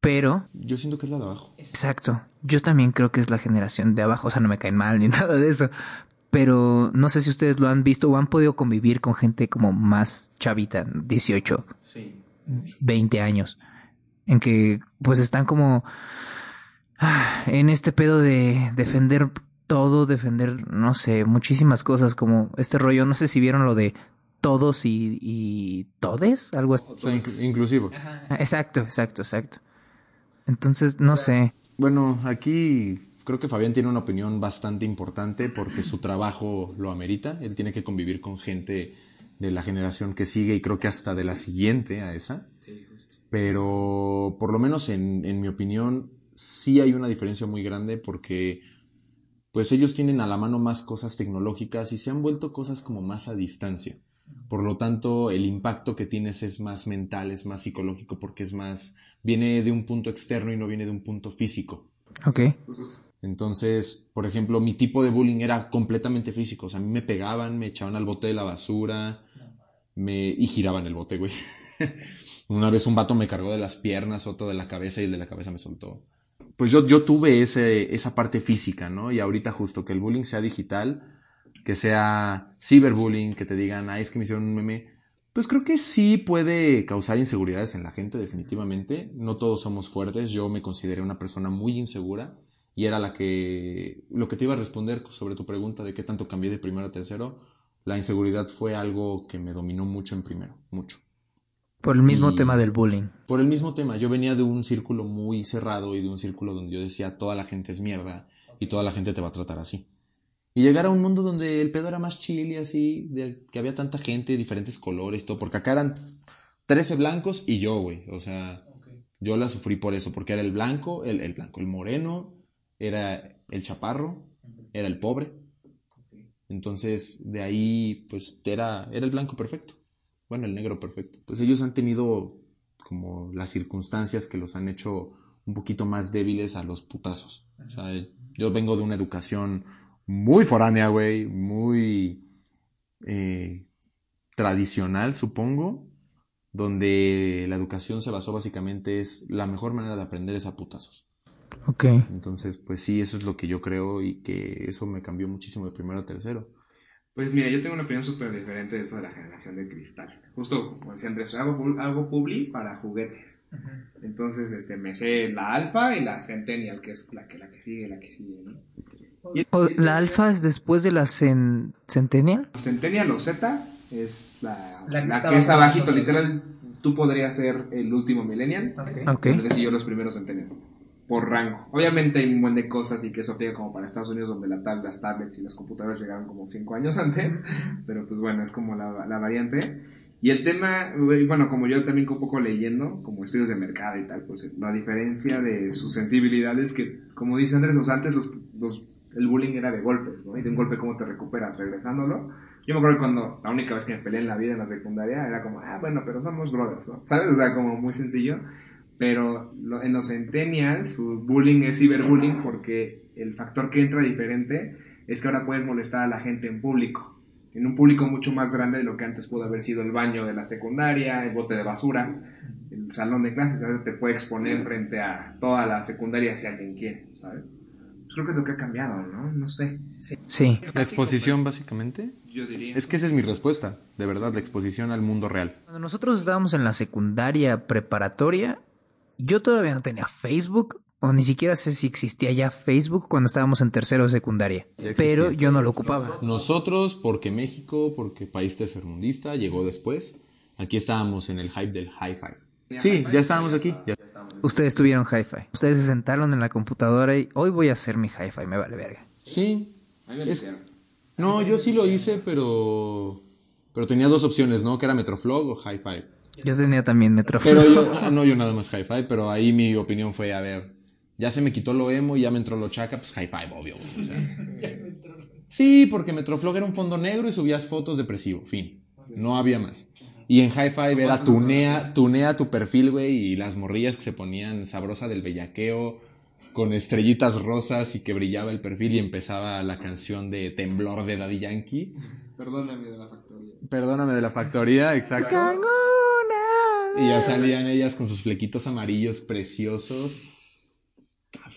pero Yo siento que es la de abajo. Exacto. Yo también creo que es la generación de abajo, o sea, no me caen mal ni nada de eso. Pero no sé si ustedes lo han visto o han podido convivir con gente como más chavita, 18, 20 años, en que pues están como ah, en este pedo de defender todo, defender, no sé, muchísimas cosas como este rollo, no sé si vieron lo de todos y, y todes, algo así. O sea, inc- inclusivo. Exacto, exacto, exacto. Entonces, no sé. Bueno, aquí creo que Fabián tiene una opinión bastante importante porque su trabajo lo amerita. Él tiene que convivir con gente de la generación que sigue y creo que hasta de la siguiente a esa. Pero por lo menos en, en mi opinión sí hay una diferencia muy grande porque pues ellos tienen a la mano más cosas tecnológicas y se han vuelto cosas como más a distancia. Por lo tanto, el impacto que tienes es más mental, es más psicológico porque es más viene de un punto externo y no viene de un punto físico. Ok. Entonces, por ejemplo, mi tipo de bullying era completamente físico. O sea, a mí me pegaban, me echaban al bote de la basura, me... y giraban el bote, güey. Una vez un vato me cargó de las piernas, otro de la cabeza y el de la cabeza me soltó. Pues yo, yo tuve ese, esa parte física, ¿no? Y ahorita justo que el bullying sea digital, que sea ciberbullying, que te digan, ay, es que me hicieron un meme, pues creo que sí puede causar inseguridades en la gente, definitivamente. No todos somos fuertes. Yo me consideré una persona muy insegura y era la que, lo que te iba a responder sobre tu pregunta de qué tanto cambié de primero a tercero, la inseguridad fue algo que me dominó mucho en primero, mucho. Por el mismo Y- tema del bullying. Por el mismo tema, yo venía de un círculo muy cerrado y de un círculo donde yo decía toda la gente es mierda y toda la gente te va a tratar así. Y llegar a un mundo donde el pedo era más chill y así, de que había tanta gente, diferentes colores todo, porque acá eran 13 blancos y yo, güey. O sea, yo la sufrí por eso, porque era el blanco, el, el blanco, el moreno, era el chaparro, era el pobre. Entonces, de ahí, pues, era, era el blanco perfecto. Bueno, el negro perfecto. Pues ellos han tenido como las circunstancias que los han hecho un poquito más débiles a los putazos. O sea, yo vengo de una educación muy foránea, güey, muy eh, tradicional, supongo, donde la educación se basó básicamente es la mejor manera de aprender es a putazos. Ok. Entonces, pues sí, eso es lo que yo creo y que eso me cambió muchísimo de primero a tercero. Pues mira, yo tengo una opinión súper diferente de esto de la generación de cristal. Justo, como decía Andrés, hago, hago publi para juguetes. Entonces, este, me sé la alfa y la centennial, que es la que, la que sigue, la que sigue, ¿no? ¿La alfa es después de la cen- centennial? centennial o Z es la, La que la que es abajito, literal. Tú podrías ser el último millennial. Ok. Andrés y yo los primeros centennial. Por rango. Obviamente hay un buen de cosas y que eso aplica como para Estados Unidos, donde la tab- las tablets y las computadoras llegaron como 5 años antes. Pero pues bueno, es como la, la variante. Y el tema, bueno, como yo también un poco leyendo, como estudios de mercado y tal, pues la diferencia de sus sensibilidades que, como dice Andrés, los antes los, los- el bullying era de golpes, ¿no? Y de un golpe, ¿cómo te recuperas? Regresándolo. Yo me acuerdo que cuando la única vez que me peleé en la vida en la secundaria era como, ah, bueno, pero somos brothers, ¿no? ¿Sabes? O sea, como muy sencillo. Pero lo- en los centennials su bullying es ciberbullying porque el factor que entra diferente es que ahora puedes molestar a la gente en público. En un público mucho más grande de lo que antes pudo haber sido el baño de la secundaria, el bote de basura, el salón de clases. Ahora te puede exponer frente a toda la secundaria si alguien quiere, ¿sabes? Creo que es lo que ha cambiado, ¿no? No sé. Sí. La exposición, básicamente. Yo diría. Es que esa es mi respuesta, de verdad, la exposición al mundo real. Cuando nosotros estábamos en la secundaria preparatoria, yo todavía no tenía Facebook, o ni siquiera sé si existía ya Facebook cuando estábamos en tercero de secundaria. Pero yo no lo ocupaba. Nosotros, porque México, porque país tercermundista, llegó después. Aquí estábamos en el hype del hi-fi. Sí, ya estábamos aquí. ya. Ustedes tuvieron hi-fi. Ustedes se sentaron en la computadora y hoy voy a hacer mi hi-fi, me vale verga. Sí. Es-. No, yo sí lo hice, pero... Pero tenía dos opciones, ¿no? Que era Metroflog o hi-fi. Yo tenía también Metro. Pero yo, ah, no yo nada más hi-fi, pero ahí mi opinión fue, a ver, ya se me quitó lo emo y ya me entró lo chaca, pues hi-fi, obvio. o sea. Sí, porque Metroflog era un fondo negro y subías fotos depresivo, fin. No había más. Y en hi-fi era tunea, tunea tu perfil, güey, y las morrillas que se ponían sabrosa del bellaqueo, con estrellitas rosas y que brillaba el perfil y empezaba la canción de Temblor de Daddy Yankee. Perdóname de la factoría. Perdóname de la factoría, exacto. Y ya salían ellas con sus flequitos amarillos preciosos.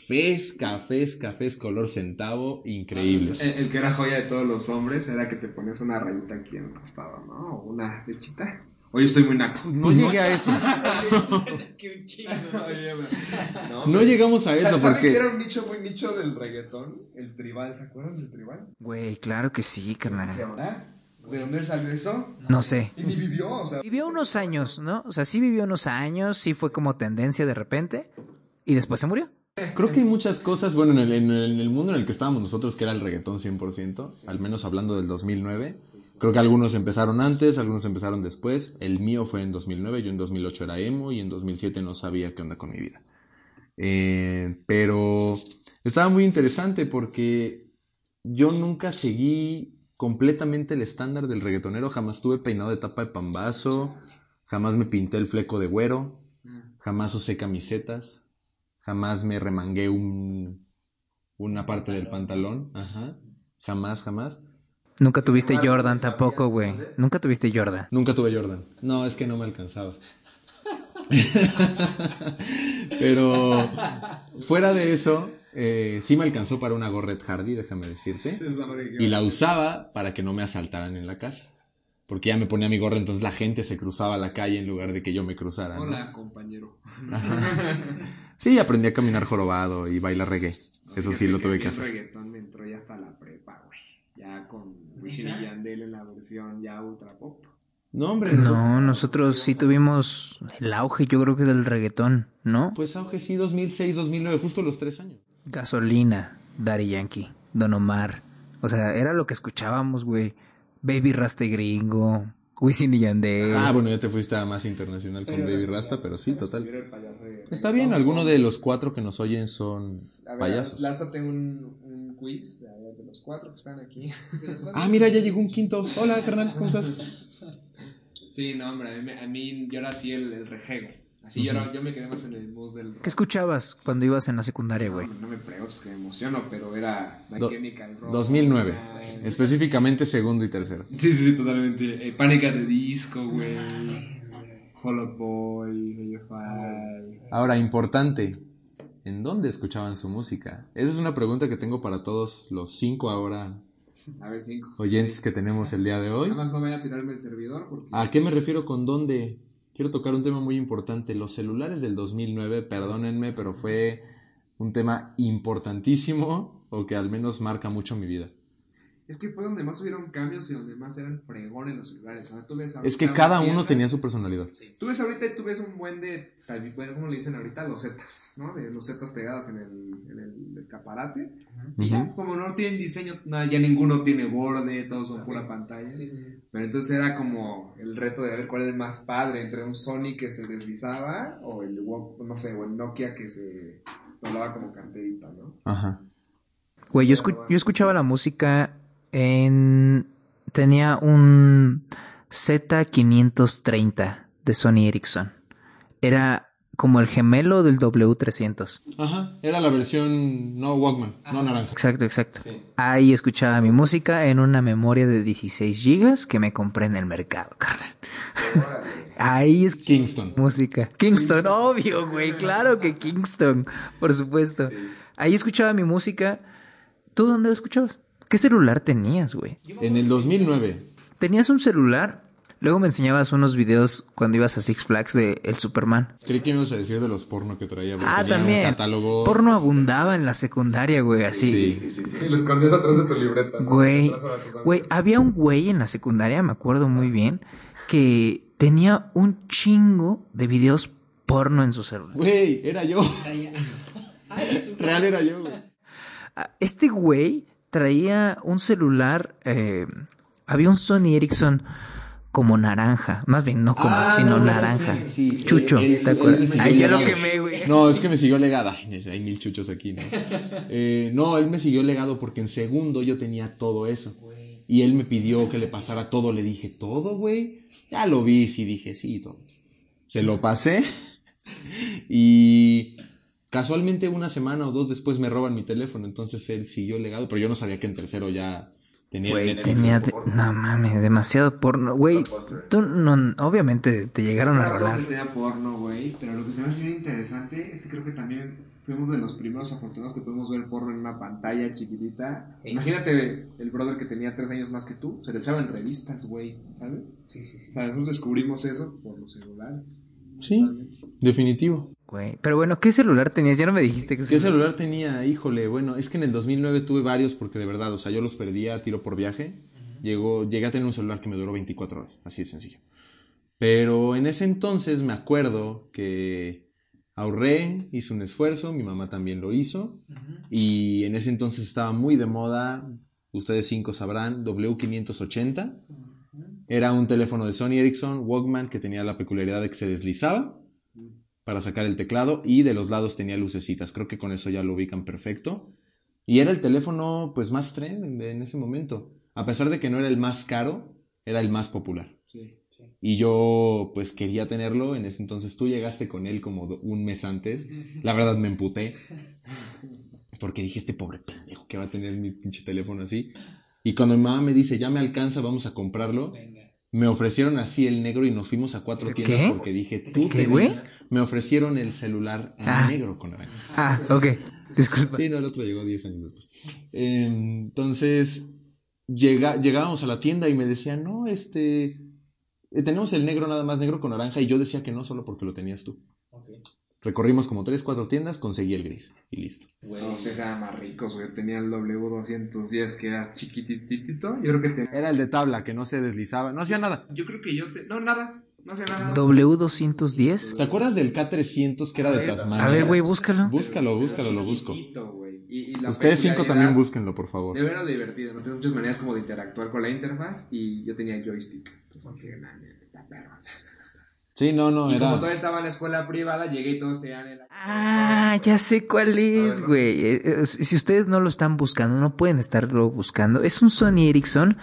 Cafés, cafés, cafés, color centavo, increíbles. El, el que era joya de todos los hombres era que te ponías una rayita aquí en el costado, ¿no? O una lechita. Oye, estoy muy naco. No llegué a eso. Un chingo. No llegamos a eso ¿Saben porque... que era un nicho muy nicho del reggaetón? El tribal, ¿se acuerdan del tribal? Güey, claro que sí, carnal. ¿Ah? ¿De dónde salió eso? No sé. Y ni vivió, o sea. Vivió unos años, ¿no? O sea, sí vivió unos años, sí fue como tendencia de repente y después se murió. Creo que hay muchas cosas, bueno, en el, en mundo en el que estábamos nosotros, que era el reggaetón 100%, al menos hablando del 2009. Creo que algunos empezaron antes, algunos empezaron después. El mío fue en 2009, yo en 2008 era emo y en 2007 no sabía qué onda con mi vida. Eh, pero estaba muy interesante porque yo nunca seguí completamente el estándar del reggaetonero, jamás tuve peinado de tapa de pambazo, jamás me pinté el fleco de güero, jamás usé camisetas, jamás me remangué un, una parte del pantalón, ajá, jamás, jamás. Nunca tuviste Jordan tampoco, güey. Nunca tuviste Jordan. Nunca tuve Jordan. No, es que no me alcanzaba. Pero fuera de eso, eh, sí me alcanzó para una Gorret Hardy, déjame decirte. Y la usaba para que no me asaltaran en la casa. Porque ya me ponía mi gorra, entonces la gente se cruzaba la calle en lugar de que yo me cruzara. ¿no? Hola, compañero. Sí, aprendí a caminar jorobado y bailar reggae. Eso sí lo que tuve que hacer. El reggaetón me entró ya hasta la prepa, güey. Ya con Wisin y Yandel en la versión ya ultra pop. No, hombre. No, nosotros sí tuvimos el auge, yo creo que del reggaetón, ¿no? Pues auge sí, 2006, 2009, justo los tres años. Gasolina, Daddy Yankee, Don Omar. O sea, era lo que escuchábamos, güey. Baby Rasta y Gringo, Wisin y Yandel. Ah, bueno, ya te fuiste a más internacional con Baby Rasta, pero sí, total. Está bien, alguno de los cuatro que nos oyen son A ver, payasos. lázate un, un quiz a ver, de los cuatro que están aquí. Ah, mira, ya llegó un quinto. Hola, carnal, ¿cómo estás? Sí, no, hombre, a mí, me- a mí yo era así el, el rejego. Así yo, era- yo me quedé más en el mood del rock. ¿Qué escuchabas cuando ibas en la secundaria, güey? No, no me preguntes porque me emociono, pero era My Do- Chemical Romance. 2009. Ay, Específicamente segundo y tercero. Sí, sí, sí, totalmente. Eh, Pánica de disco, güey. Out Boy, AFI. Ahora, importante. ¿En dónde escuchaban su música? Esa es una pregunta que tengo para todos los cinco ahora A ver, cinco. oyentes que tenemos el día de hoy. Nada más no vaya a tirarme el servidor porque. ¿A qué me refiero con dónde? Quiero tocar un tema muy importante. Los celulares del 2009, perdónenme, pero fue un tema importantísimo o que al menos marca mucho mi vida. Es que fue donde más hubieron cambios y donde más era el fregón en los celulares. O sea, tú ves Es que cada uno tenía su personalidad. Tú ves ahorita y tú ves un buen de. bueno, ¿Cómo le dicen ahorita? Losetas, ¿no? De losetas pegadas en el, en el escaparate. Y ya, como no tienen diseño, nada, ya ninguno tiene borde, todos son pura pantalla. Pero entonces era como el reto de ver cuál era el más padre entre un Sony que se deslizaba o el no sé, o el Nokia que se doblaba como carterita, ¿no? Ajá. Güey, yo, escu- yo escuchaba la música en... Tenía un Z530 de Sony Ericsson. Era como el gemelo del W300. Ajá. Era la versión no Walkman, no naranja. Exacto, exacto. Ahí escuchaba mi música en una memoria de 16 gigas que me compré en el mercado, carnal. Ahí es Kingston. música. Kingston, obvio, güey. Claro que Kingston, por supuesto. Ahí escuchaba mi música. ¿Tú dónde la escuchabas? ¿Qué celular tenías, güey? En el 2009. ¿Tenías un celular? Luego me enseñabas unos videos cuando ibas a Six Flags de El Superman. Creí que me ibas a decir de los porno que traía. Ah, tenía también. Un catálogo. Porno abundaba en la secundaria, güey, así. Sí. Y lo escondías atrás de tu libreta. Güey, güey, había un güey en la secundaria, me acuerdo muy bien, que tenía un chingo de videos porno en su celular. Güey, era yo. Real era yo, güey. Ah, Este güey traía un celular, eh, había un Sony Ericsson como naranja, más bien no como, Ah, sino no, naranja. sí. Chucho, ¿te acuerdas? Ay, ya lo legado. quemé, güey. No, es que me siguió legada. Ay, hay mil chuchos aquí, ¿no? Eh, no, él me siguió legado porque en segundo yo tenía todo eso. Y él me pidió que le pasara todo. Le dije, ¿todo, güey? Ya lo vi, sí, dije, sí, todo. Se lo pasé. Y casualmente una semana o dos después me roban mi teléfono. Entonces él siguió legado, pero yo no sabía que en tercero ya Tenía Güey, tenía... de- No mames, demasiado porno. Güey, tú no... Obviamente te llegaron a Claro rolar. tenía porno, güey, pero lo que se me hace bien interesante es que creo que también fuimos de los primeros afortunados que pudimos ver porno en una pantalla chiquitita. Imagínate el brother que tenía tres años más que tú, se le echaba en revistas, güey, ¿sabes? Sí, sí, sí. O sea, nosotros descubrimos eso por los celulares. Sí, definitivo. Güey, pero bueno, ¿qué celular tenías? Ya no me dijiste que ¿Qué celular tenía? Híjole, bueno, es que en el 2009 tuve varios porque de verdad, o sea, yo los perdía a tiro por viaje. Llegó, llegué a tener un celular que me duró 24 horas, así de sencillo. Pero en ese entonces me acuerdo que ahorré, hice un esfuerzo, mi mamá también lo hizo. Y en ese entonces estaba muy de moda, ustedes cinco sabrán, W580. Era un teléfono de Sony Ericsson Walkman que tenía la peculiaridad de que se deslizaba para sacar el teclado y de los lados tenía lucecitas. Creo que con eso ya lo ubican perfecto. Y era el teléfono pues más trend en ese momento. A pesar de que no era el más caro, era el más popular. Sí, sí. Y yo pues quería tenerlo. En ese entonces tú llegaste con él como un mes antes. La verdad me emputé. Porque dije, este pobre pendejo que va a tener mi pinche teléfono así. Y cuando mi mamá me dice, ya me alcanza, vamos a comprarlo. Me ofrecieron así el negro y nos fuimos a cuatro ¿Qué? tiendas porque dije, tú ¿Qué, güey? Me ofrecieron el celular en Ah. negro con naranja. Ah, ok. Disculpa. Sí, no, el otro llegó 10 años después. Eh, entonces, llega, llegábamos a la tienda y me decían, no, este, eh, tenemos el negro nada más negro con naranja y yo decía que no solo porque lo tenías tú. Recorrimos como 3, 4 tiendas, conseguí el gris y listo. No, ustedes eran más ricos, güey. Yo tenía el W210 que era chiquititito. Yo creo que tenía. Era el de tabla, que no se deslizaba, no hacía nada. Yo creo que yo te. No, nada. No hacía nada. W210. ¿Te acuerdas del K300 que era de Tasmania? A ver, güey, búscalo. Búscalo, búscalo, lo busco. Güey. Y, y la Ustedes cinco también búsquenlo, por favor. De verdad divertido, ¿no? Tienes muchas maneras como de interactuar con la interfaz y yo tenía joystick. Entonces dije, "Nah, neta, está perro. Sí, no, no, Y como era... todavía estaba en la escuela privada, llegué y todos tenían el... Ah, ya sé cuál es, güey. Eh, eh, Si ustedes no lo están buscando, no pueden estarlo buscando. Es un Sony Ericsson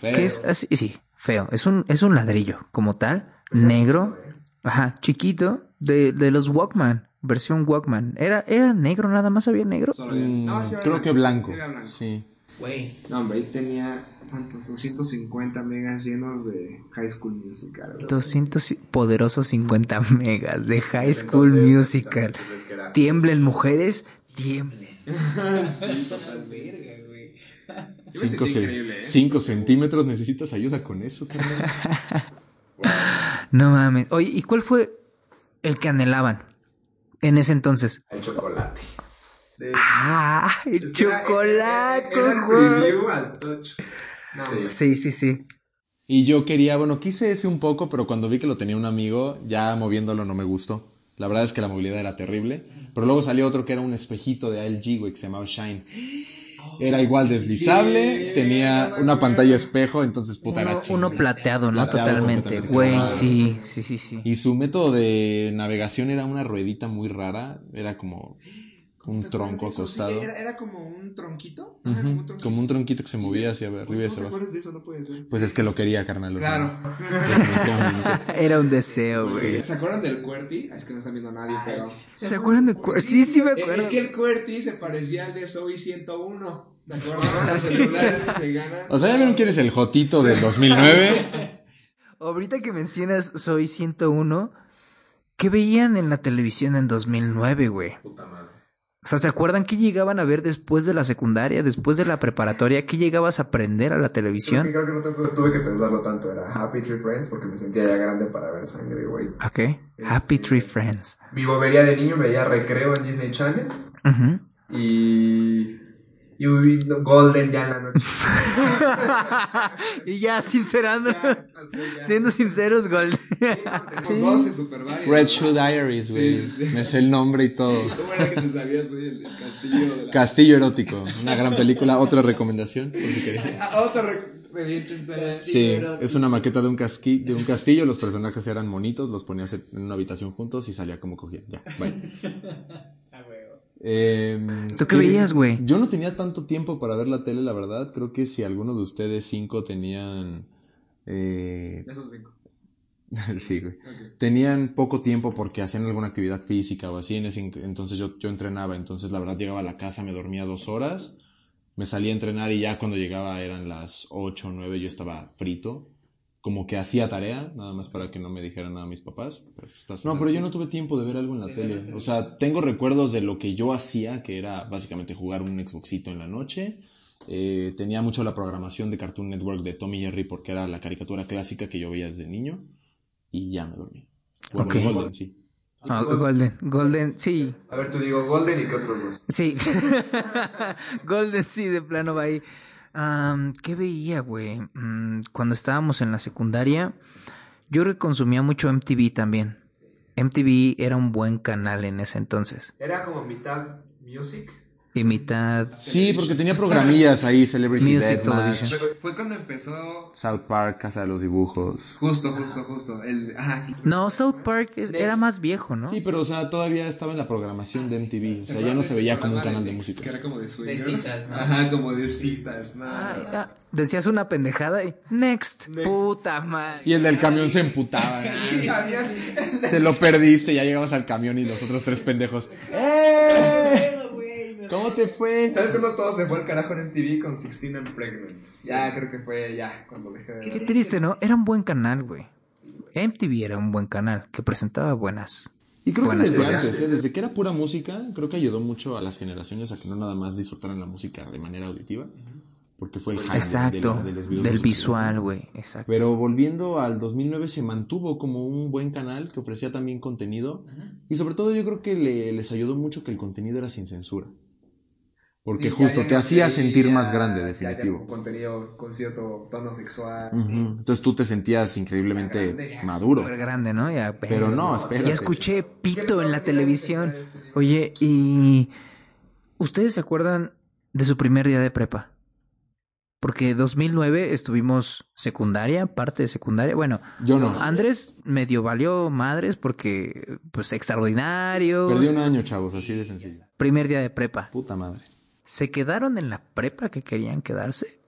que es así, sí, feo. Es un, es un ladrillo como tal, negro, ajá, chiquito, de, de los Walkman, versión Walkman. Era, era negro, nada más había negro. Mm, No, sí era creo que blanco, sí era blanco. Sí. Güey. No, hombre, ahí tenía, ¿cuántos? 250 megas llenos de High School Musical. güey. 200 y- poderosos 50 megas de High School Musical. Tiemblen mujeres, tiemblen. Ce- increíble, ¿eh? cinco centímetros, ¿necesitas ayuda con eso, carnal? No mames. Oye, ¿y cuál fue el que anhelaban en ese entonces? El chocolate. Ah, el Es chocolate, al touch. No, Sí. Sí, sí, sí. Y yo quería, bueno, quise ese un poco, pero cuando vi que lo tenía un amigo, ya moviéndolo no me gustó. La verdad es que la movilidad era terrible. Pero luego salió otro que era un espejito de LG, güey, que se llamaba Shine. Era igual deslizable, tenía una pantalla espejo, entonces puta era Uno, uno plateado, ¿no? Plateado Totalmente. Güey, sí, sí, sí, sí. Y su método de navegación era una ruedita muy rara, era como un tronco acostado. Era, era como un tronquito. Como un tronquito. Como un tronquito que se movía hacia arriba y ¿Cómo hacia abajo. de eso? No puede ser. Pues es que lo quería, carnal. Claro. Era un deseo, güey. ¿Se acuerdan del QWERTY? Es que no están viendo a nadie, pero... ¿Se acuerdan de cu- Sí, sí me Eh, acuerdo. Es que el QWERTY se parecía al de Zoe 101. ¿Se acuerdan? Los celulares que se ganan. O sea, ¿ya vieron quién es el Jotito del 2009? Ahorita que mencionas Soy 101, ¿qué veían en la televisión en 2009, güey? Puta madre. O sea, ¿se acuerdan qué llegaban a ver después de la secundaria, después de la preparatoria? ¿Qué llegabas a aprender a la Creo que, televisión? creo que no tuve, tuve que pensarlo tanto. Era Happy Tree Friends porque me sentía ya grande para ver sangre, güey. Ok. Happy Tree Friends. Vivo vería de niño, veía Recreo en Disney Channel. Ujú. Y. Y vi Golden ya en la noche. y ya, sincerando, ya. siendo sinceros, Gold. Tenemos 12 super varios. Red Shoe Diaries, güey. Sí, sí. Me sé el nombre y todo. ¿Cómo era que te sabías, güey? El, el castillo de la... Castillo Erótico, una gran película. Otra recomendación, por si. Ah, otra re- reviéntense. Sí, es una maqueta de un, casqui- de un castillo. Los personajes eran monitos, los ponías en una habitación juntos y salía como cogían. Ya, bye. Em, ¿Tú qué veías, güey? Yo no tenía tanto tiempo para ver la tele, la verdad. Creo que si alguno de ustedes cinco tenían. eh, Ya son cinco. sí, güey. Tenían poco tiempo porque hacían alguna actividad física o así. En ese, entonces yo, yo entrenaba. Entonces, la verdad, llegaba a la casa, me dormía dos horas Me salí a entrenar y ya cuando llegaba eran las 8 o 9, yo estaba frito. Como que hacía tarea, nada más para que no me dijeran nada mis papás. Pero pues, estás- no, pero yo no tuve tiempo de ver algo en la tele. O sea, tengo recuerdos de lo que yo hacía, que era básicamente jugar un Xboxito en la noche. Eh, tenía mucho la programación de Cartoon Network de Tommy Jerry porque era la caricatura clásica que yo veía desde niño. Y ya me dormí. Bueno. Golden, sí. Ah, Golden, Golden, sí, A ver, tú digo Golden y qué otros dos. sí. Golden, sí, de plano va ahí. Am, ¿Qué veía, güey? Mm, cuando estábamos en la secundaria, yo consumía mucho MTV también. MTV era un buen canal en ese entonces. Era como mitad music. Y mitad Sí, porque tenía programillas ahí, Celebrity Music Television. Pero fue cuando empezó. South Park, Casa de los Dibujos. Justo, justo, justo. El, ajá, sí. No, South Park es- era más viejo, ¿no? Sí, pero o sea, todavía estaba en la programación de MTV. O sea, ya no se veía como un canal de Que música. era como de swingers. citas, ¿no? Ajá, como de citas, ¿no? Ay, ah, decías una pendejada y next, puta madre. Y el del camión se emputaba. Te lo perdiste, ya llegabas al camión y los otros tres pendejos. ¡Eh! ¿Cómo te fue? ¿Sabes cuándo todo se fue al carajo en MTV con 16 and Pregnant? Ya, creo que fue ya, cuando dejé de Qué triste, ¿no? Era un buen canal, güey. MTV era un buen canal que presentaba buenas. Y creo que desde antes, ¿eh? desde que era pura música, creo que ayudó mucho a las generaciones a que no nada más disfrutaran la música de manera auditiva. Porque fue el de- Exacto, la- de del visual, güey. Exacto. Pero volviendo al 2009 se mantuvo como un buen canal que ofrecía también contenido y sobre todo yo creo que le- les ayudó mucho que el contenido era sin censura. Porque Sí, justo te hacía se sentir más grande, definitivo. con contenido con cierto tono sexual. Entonces tú te sentías increíblemente maduro. Súper grande, ¿no? Ya, Pero no, espérate. Ya escuché pito en la televisión. Oye, ¿y ustedes se acuerdan de su primer día de prepa? Porque 2009 estuvimos secundaria, parte de secundaria. Bueno, Yo no. Andrés medio valió madres porque, pues, extraordinarios. Perdí un año, chavos, así de sencillo. Primer día de prepa. Puta madre. ¿Se quedaron en la prepa que querían quedarse?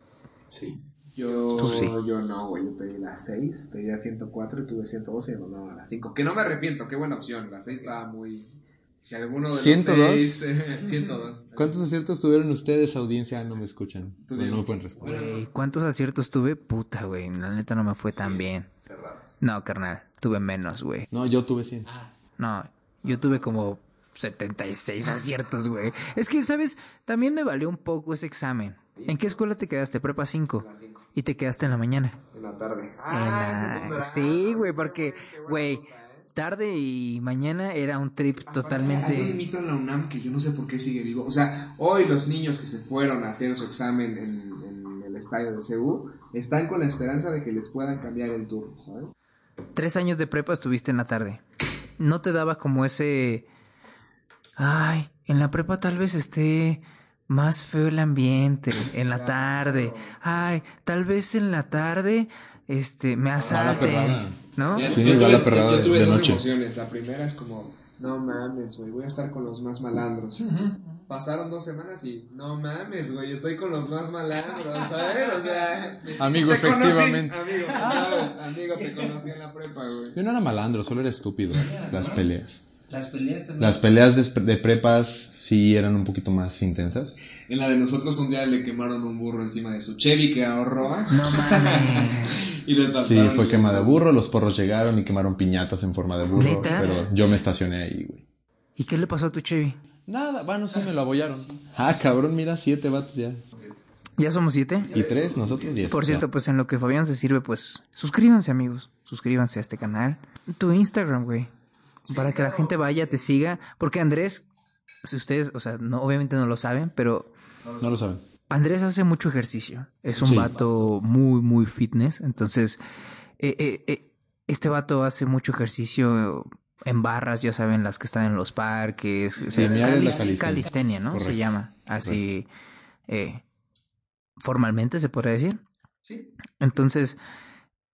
Yo, Tú sí. yo no, güey. Yo pedí la 6, pedí la 104 y tuve 112 y no, a la 5. Que no me arrepiento, qué buena opción. La 6 estaba muy. Si alguno de los 102. 6, 102. ¿Cuántos aciertos tuvieron ustedes, audiencia? No me escuchan. No, no me pueden responder. Güey, ¿cuántos aciertos tuve? Puta, güey. La neta no me fue tan bien. No, carnal. Tuve menos, güey. No, yo tuve 100. No, yo tuve como 76 aciertos, güey. Es que, ¿sabes? También me valió un poco ese examen. ¿En qué escuela te quedaste? Prepa 5. Y te quedaste en la mañana. En la tarde. En la- Sí, güey, porque, güey, tarde y mañana era un trip Hay un totalmente... mito en la UNAM que yo no sé por qué sigue vivo. O sea, hoy los niños que se fueron a hacer su examen en, en el estadio de CU están con la esperanza de que les puedan cambiar el turno, ¿sabes? Tres años de prepa estuviste en la tarde. ¿No te daba como ese... Ay, en la prepa tal vez esté más feo el ambiente, en la tarde. Ay, tal vez en la tarde, este, me asalten. ¿no? Sí, va la perrada yo, yo tuve de dos noche. emociones. La primera es como, no mames, güey, voy a estar con los más malandros. Pasaron dos semanas y, no mames, güey, estoy con los más malandros, ¿sabes? O sea, Amigo, te conocí, efectivamente. amigo, no, amigo, te conocí en la prepa, güey. Yo no era malandro, solo era estúpido. Las peleas. Las peleas también. Las peleas de, de prepas sí eran un poquito más intensas. En la de nosotros un día le quemaron un burro encima de su Chevy que ahorró No mames. y les Sí, fue quema de burro, los porros llegaron y quemaron piñatas en forma de burro. ¿Neta? Pero yo me estacioné ahí, güey. ¿Y qué le pasó a tu Chevy? Nada, bueno, sí me lo abollaron. Ah, cabrón, mira, siete vatos ya. ¿Ya somos siete? Y tres, nosotros diez. Por Ya. cierto, pues en lo que Fabián se sirve, pues suscríbanse amigos, suscríbanse a este canal. Tu Instagram, güey, para que la gente vaya, te siga, porque Andrés, si ustedes, o sea, no, obviamente no lo saben, pero No lo saben. Andrés hace mucho ejercicio, es un Sí. vato muy, muy fitness, entonces, eh, eh, eh, este vato hace mucho ejercicio en barras, ya saben, las que están en los parques, o sea, calistenia. calistenia, ¿no? Se llama, así, eh, formalmente se podría decir. Sí. Entonces,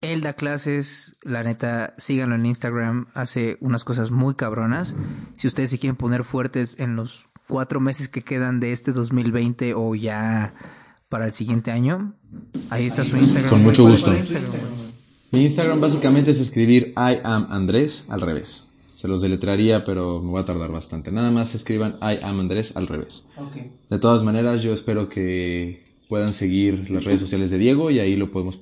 él da clases, la neta, síganlo en Instagram, hace unas cosas muy cabronas. Si ustedes se quieren poner fuertes en los cuatro meses que quedan de este 2020 o ya para el siguiente año, ahí está su Instagram. Con mucho ¿Cuál es gusto. Instagram? Mi Instagram básicamente es escribir I am Andrés al revés. Se los deletrearía, pero me voy a tardar bastante. Nada más escriban I am Andrés al revés. De todas maneras, yo espero que puedan seguir las redes sociales de Diego y ahí lo podemos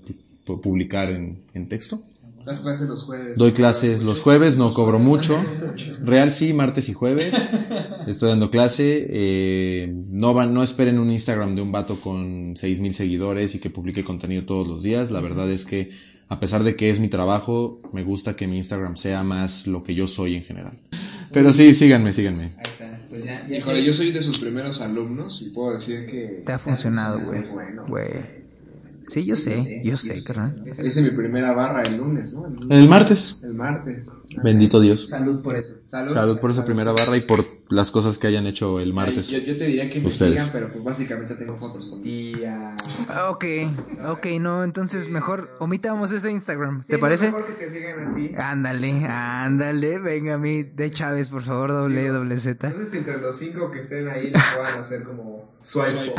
publicar en, en texto. Las clases los jueves. Doy clases los jueves, no cobro mucho. Real sí, martes y jueves. Estoy dando clase. eh, no van, no esperen un Instagram de un vato con 6000 seguidores y que publique contenido todos los días. La verdad es que, a pesar de que es mi trabajo, me gusta que mi Instagram sea más lo que yo soy en general. Pero sí, síganme, síganme. Ahí está. Pues ya, ya Híjole, yo soy de sus primeros alumnos y puedo decir que te ha funcionado, güey. bueno. Güey. Sí, yo sé, yo sé, carnal. Hice mi primera barra el lunes, ¿no? El, lunes. El martes. El martes. Bendito Dios. Salud por eso. Salud. Salud por esa primera barra y por las cosas que hayan hecho el Ay, martes. Yo, yo te diría que me Ustedes. sigan, pero pues básicamente tengo fotos con tía. Ah, Ok, ok, no, entonces mejor omitamos este Instagram, ¿te Sí, parece? Mejor que te sigan a ti. Ándale, ándale, venga a mí, de Chávez, por favor, doble, doble Z. Si entre los cinco que estén ahí puedan hacer como swipe.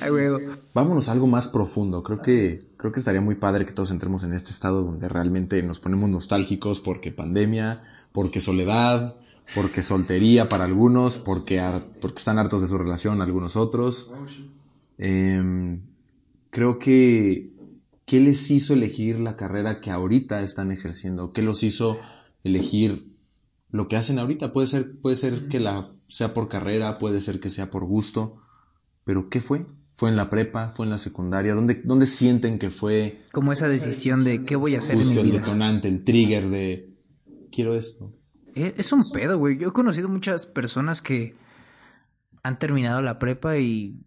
Vámonos a algo más profundo. Creo que, creo que estaría muy padre que todos entremos en este estado donde realmente nos ponemos nostálgicos porque pandemia, porque soledad, porque soltería para algunos, porque, porque están hartos de su relación algunos otros. Em, creo que, ¿qué les hizo elegir la carrera que ahorita están ejerciendo? ¿Qué los hizo elegir lo que hacen ahorita? Puede ser, puede ser que la sea por carrera, puede ser que sea por gusto, pero ¿qué fue? ¿Fue en la prepa? ¿Fue en la secundaria? ¿Dónde, dónde sienten que fue Como esa decisión de qué voy a hacer en el detonante, el trigger de quiero esto? Es, es un pedo, güey. Yo he conocido muchas personas que han terminado la prepa y,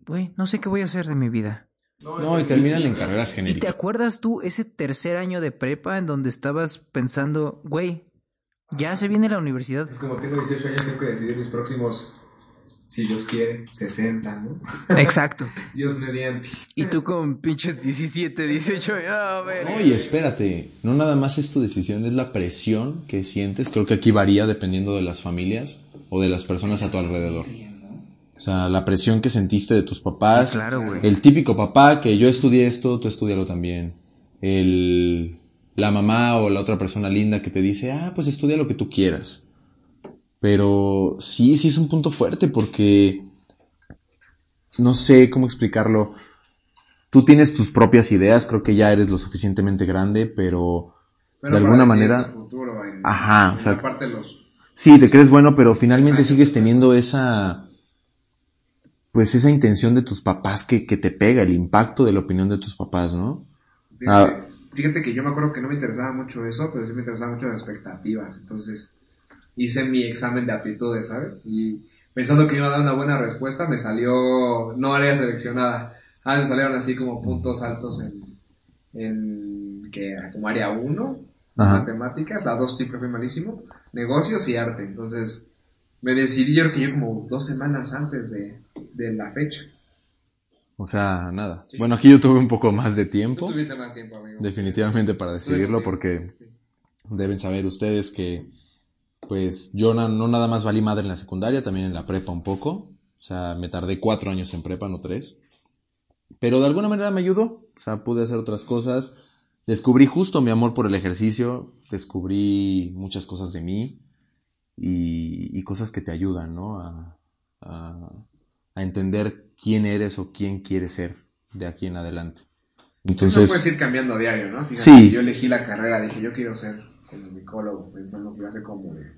güey, no sé qué voy a hacer de mi vida. No, y terminan en carreras ¿Y te genéricas. acuerdas tú ese tercer año de prepa en donde estabas pensando, güey, ya se viene la universidad? Es como tengo 18 años, tengo que decidir mis próximos, si Dios quiere, 60, ¿no? Exacto. Dios mediante. Y tú con pinches 17, 18, a ver. No, y espérate, no nada más es tu decisión, es la presión que sientes. Creo que aquí varía dependiendo de las familias o de las personas a tu alrededor. O sea, la presión que sentiste de tus papás. Claro, güey. El típico papá que yo estudié esto, tú estudialo también. El, la mamá o la otra persona linda que te dice, ah, pues estudia lo que tú quieras. Pero sí, sí es un punto fuerte porque no sé cómo explicarlo. Tú tienes tus propias ideas, creo que ya eres lo suficientemente grande, pero, Pero de alguna manera... tu futuro en, Ajá, en o sea- parte los... Sí, te crees bueno, pero finalmente sigues teniendo esa, pues esa intención de tus papás que, que te pega, el impacto de la opinión de tus papás, ¿no? Ah. Fíjate que yo me acuerdo que no me interesaba mucho eso, pero sí me interesaba mucho las expectativas. Entonces hice mi examen de aptitudes, ¿sabes? Y pensando que iba a dar una buena respuesta, me salió no área seleccionada. Ah, me salieron así como puntos altos en, en que era como área 1, Ajá. matemáticas, la 2 siempre fue malísimo, negocios y arte. Entonces me decidí yo que yo como dos semanas antes de, de la fecha. O sea, nada. Bueno, aquí yo tuve un poco más de Tú tiempo, tuviste más tiempo, amigo. definitivamente para decidirlo, porque deben saber ustedes que, pues, yo no nada más valí madre en la secundaria, también en la prepa un poco. O sea, me tardé cuatro años en prepa, no tres. Pero de alguna manera me ayudó. O sea, pude hacer otras cosas. Descubrí justo mi amor por el ejercicio. Descubrí muchas cosas de mí. Y, y cosas que te ayudan, ¿no? A, a, a entender quién eres o quién quieres ser de aquí en adelante. Eso Entonces, puedes ir cambiando a diario, ¿no? Fíjate, Sí. Yo elegí la carrera, dije, yo quiero ser comunicólogo, pensando que iba a ser como de.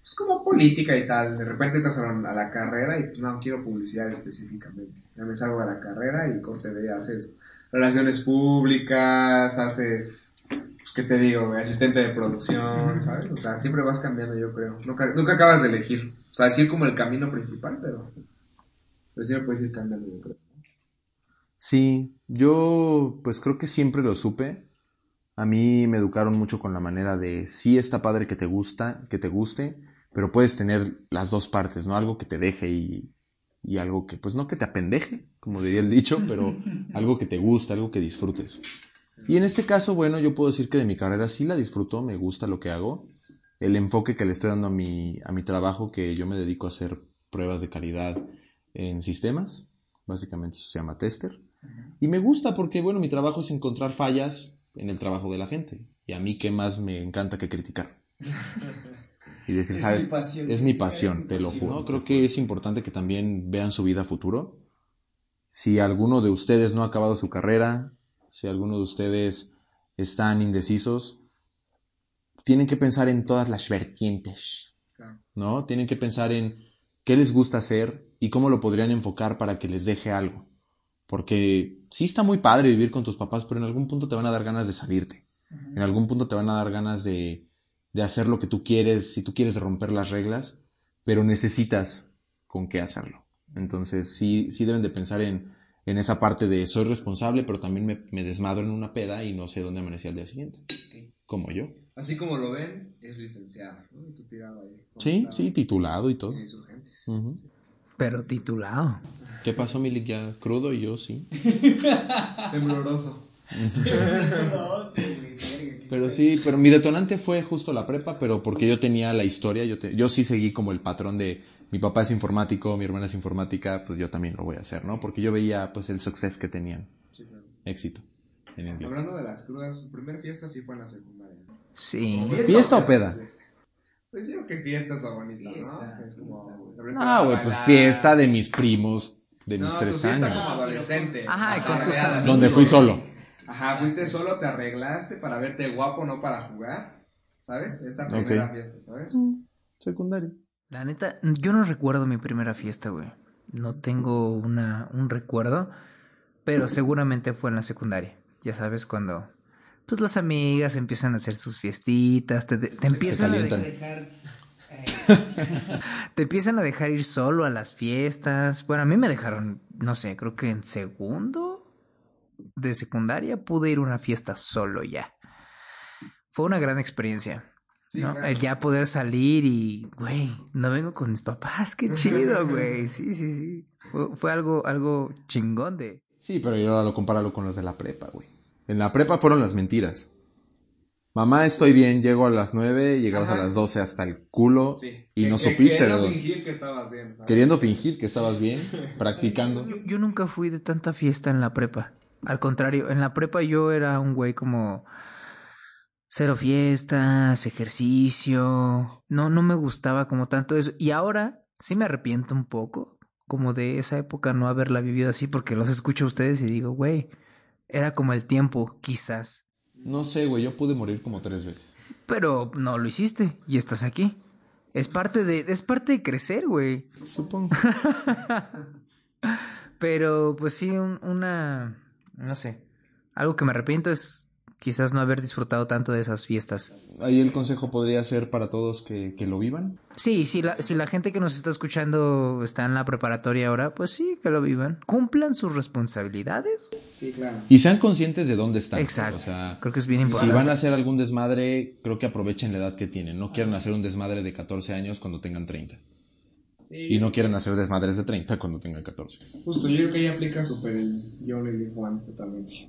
Pues como política y tal. De repente entras a la, carrera y no quiero publicidad específicamente. Ya me salgo de la carrera y corte de haces relaciones públicas, haces. Pues, ¿qué te digo? Asistente de producción, ¿sabes? O sea, siempre vas cambiando, yo creo. Nunca, nunca acabas de elegir. O sea, decir como el camino principal, pero. Pero siempre puedes ir cambiando, yo creo. Sí, yo pues creo que siempre lo supe. A mí me educaron mucho con la manera de sí está padre que te gusta, que te guste, pero puedes tener las dos partes, ¿no? Algo que te deje y, y algo que, pues no que te apendeje, como diría el dicho, pero algo que te gusta, algo que disfrutes. Y en este caso, bueno, yo puedo decir que de mi carrera sí la disfruto, me gusta lo que hago. El enfoque que le estoy dando a mi, a mi trabajo, que yo me dedico a hacer pruebas de calidad en sistemas, básicamente eso se llama tester. Y me gusta porque, bueno, mi trabajo es encontrar fallas en el trabajo de la gente. Y a mí qué más me encanta que criticar. Y decir, Es ¿sabes? mi pasión. Es mi pasión, te lo juro. ¿no? Creo que es importante que también vean su vida futuro. Si alguno de ustedes no ha acabado su carrera, si alguno de ustedes están indecisos, tienen que pensar en todas las vertientes. ¿no? Tienen que pensar en qué les gusta hacer y cómo lo podrían enfocar para que les deje algo. Porque sí está muy padre vivir con tus papás, pero en algún punto te van a dar ganas de salirte. En algún punto te van a dar ganas de, de hacer lo que tú quieres, si tú quieres romper las reglas, pero necesitas con qué hacerlo. Entonces sí, sí deben de pensar en, en esa parte de soy responsable, pero también me, me desmadro en una peda y no sé dónde amanecí al día siguiente. Como yo. Así como lo ven, es licenciado, ¿no? Y tú tirado ahí. Sí, sí, titulado y todo. De insurgentes. Ujú. Pero titulado. ¿Qué pasó, Milik? Ya crudo y yo sí. Tembloroso. Pero sí, pero mi detonante fue justo la prepa, pero porque yo tenía la historia, yo, te- yo sí seguí como el patrón de mi papá es informático, mi hermana es informática, pues yo también lo voy a hacer, ¿no? Porque yo veía pues el success que tenían, Sí, claro. éxito en. Hablando de las crudas, su primer fiesta sí fue en la secundaria. Sí. ¿Fiesta o peda? Fiesta. Pues yo creo que fiesta es lo bonito, Fiesta, ¿no? Es como... Ah, güey, pues fiesta de mis primos de mis No, tres fiesta años. como adolescente. Ajá, y con Para tus ver a- amigos. Donde fui solo. Ajá, fuiste solo, te arreglaste para verte guapo, no para jugar. ¿Sabes? Esa primera fiesta, ¿sabes? Secundario. La neta, yo no recuerdo mi primera fiesta, güey. No tengo una, un recuerdo, pero seguramente fue en la secundaria. Ya sabes, cuando pues las amigas empiezan a hacer sus fiestitas, te, te empiezan a. Dejar. te empiezan a dejar ir solo a las fiestas. Bueno, a mí me dejaron, no sé, creo que en segundo de secundaria pude ir a una fiesta solo ya. Fue una gran experiencia. Sí, ¿no? claro. El ya poder salir y, güey, no vengo con mis papás, qué chido, güey. Sí, sí, sí. Fue, fue algo, algo chingón de. Sí, pero yo ahora lo compáralo con los de la prepa, güey. En la prepa fueron las mentiras. Mamá, estoy bien, llego a las nueve, llegabas Ajá. a las doce hasta el culo Sí. y no Que- supiste, queriendo ¿verdad? fingir que estaba haciendo. ¿sabes? Queriendo fingir que estabas bien, practicando. Yo, yo nunca fui de tanta fiesta en la prepa. Al contrario, en la prepa yo era un güey como cero fiestas, ejercicio. No, no me gustaba como tanto eso. Y ahora sí me arrepiento un poco, como de esa época no haberla vivido así, porque los escucho a ustedes y digo, güey, era como el tiempo, quizás. No sé, güey, yo pude morir como tres veces. Pero no lo hiciste y estás aquí. Es parte de, es parte de crecer, güey. Supongo. Pero pues sí, un- una, no sé, algo que me arrepiento es quizás no haber disfrutado tanto de esas fiestas. Ahí el consejo podría ser para todos que, que lo vivan. Sí, si la, si la gente que nos está escuchando está en la preparatoria ahora, pues sí, que lo vivan. Cumplan sus responsabilidades. Sí, claro. Y sean conscientes de dónde están. Exacto. O sea, Creo que es bien si importante. van a hacer algún desmadre, creo que aprovechen la edad que tienen. No quieran hacer un desmadre de 14 años cuando tengan 30. Sí. Y no quieren hacer desmadres de 30 cuando tengan 14. Justo, yo creo que ahí aplica súper el yo once totalmente.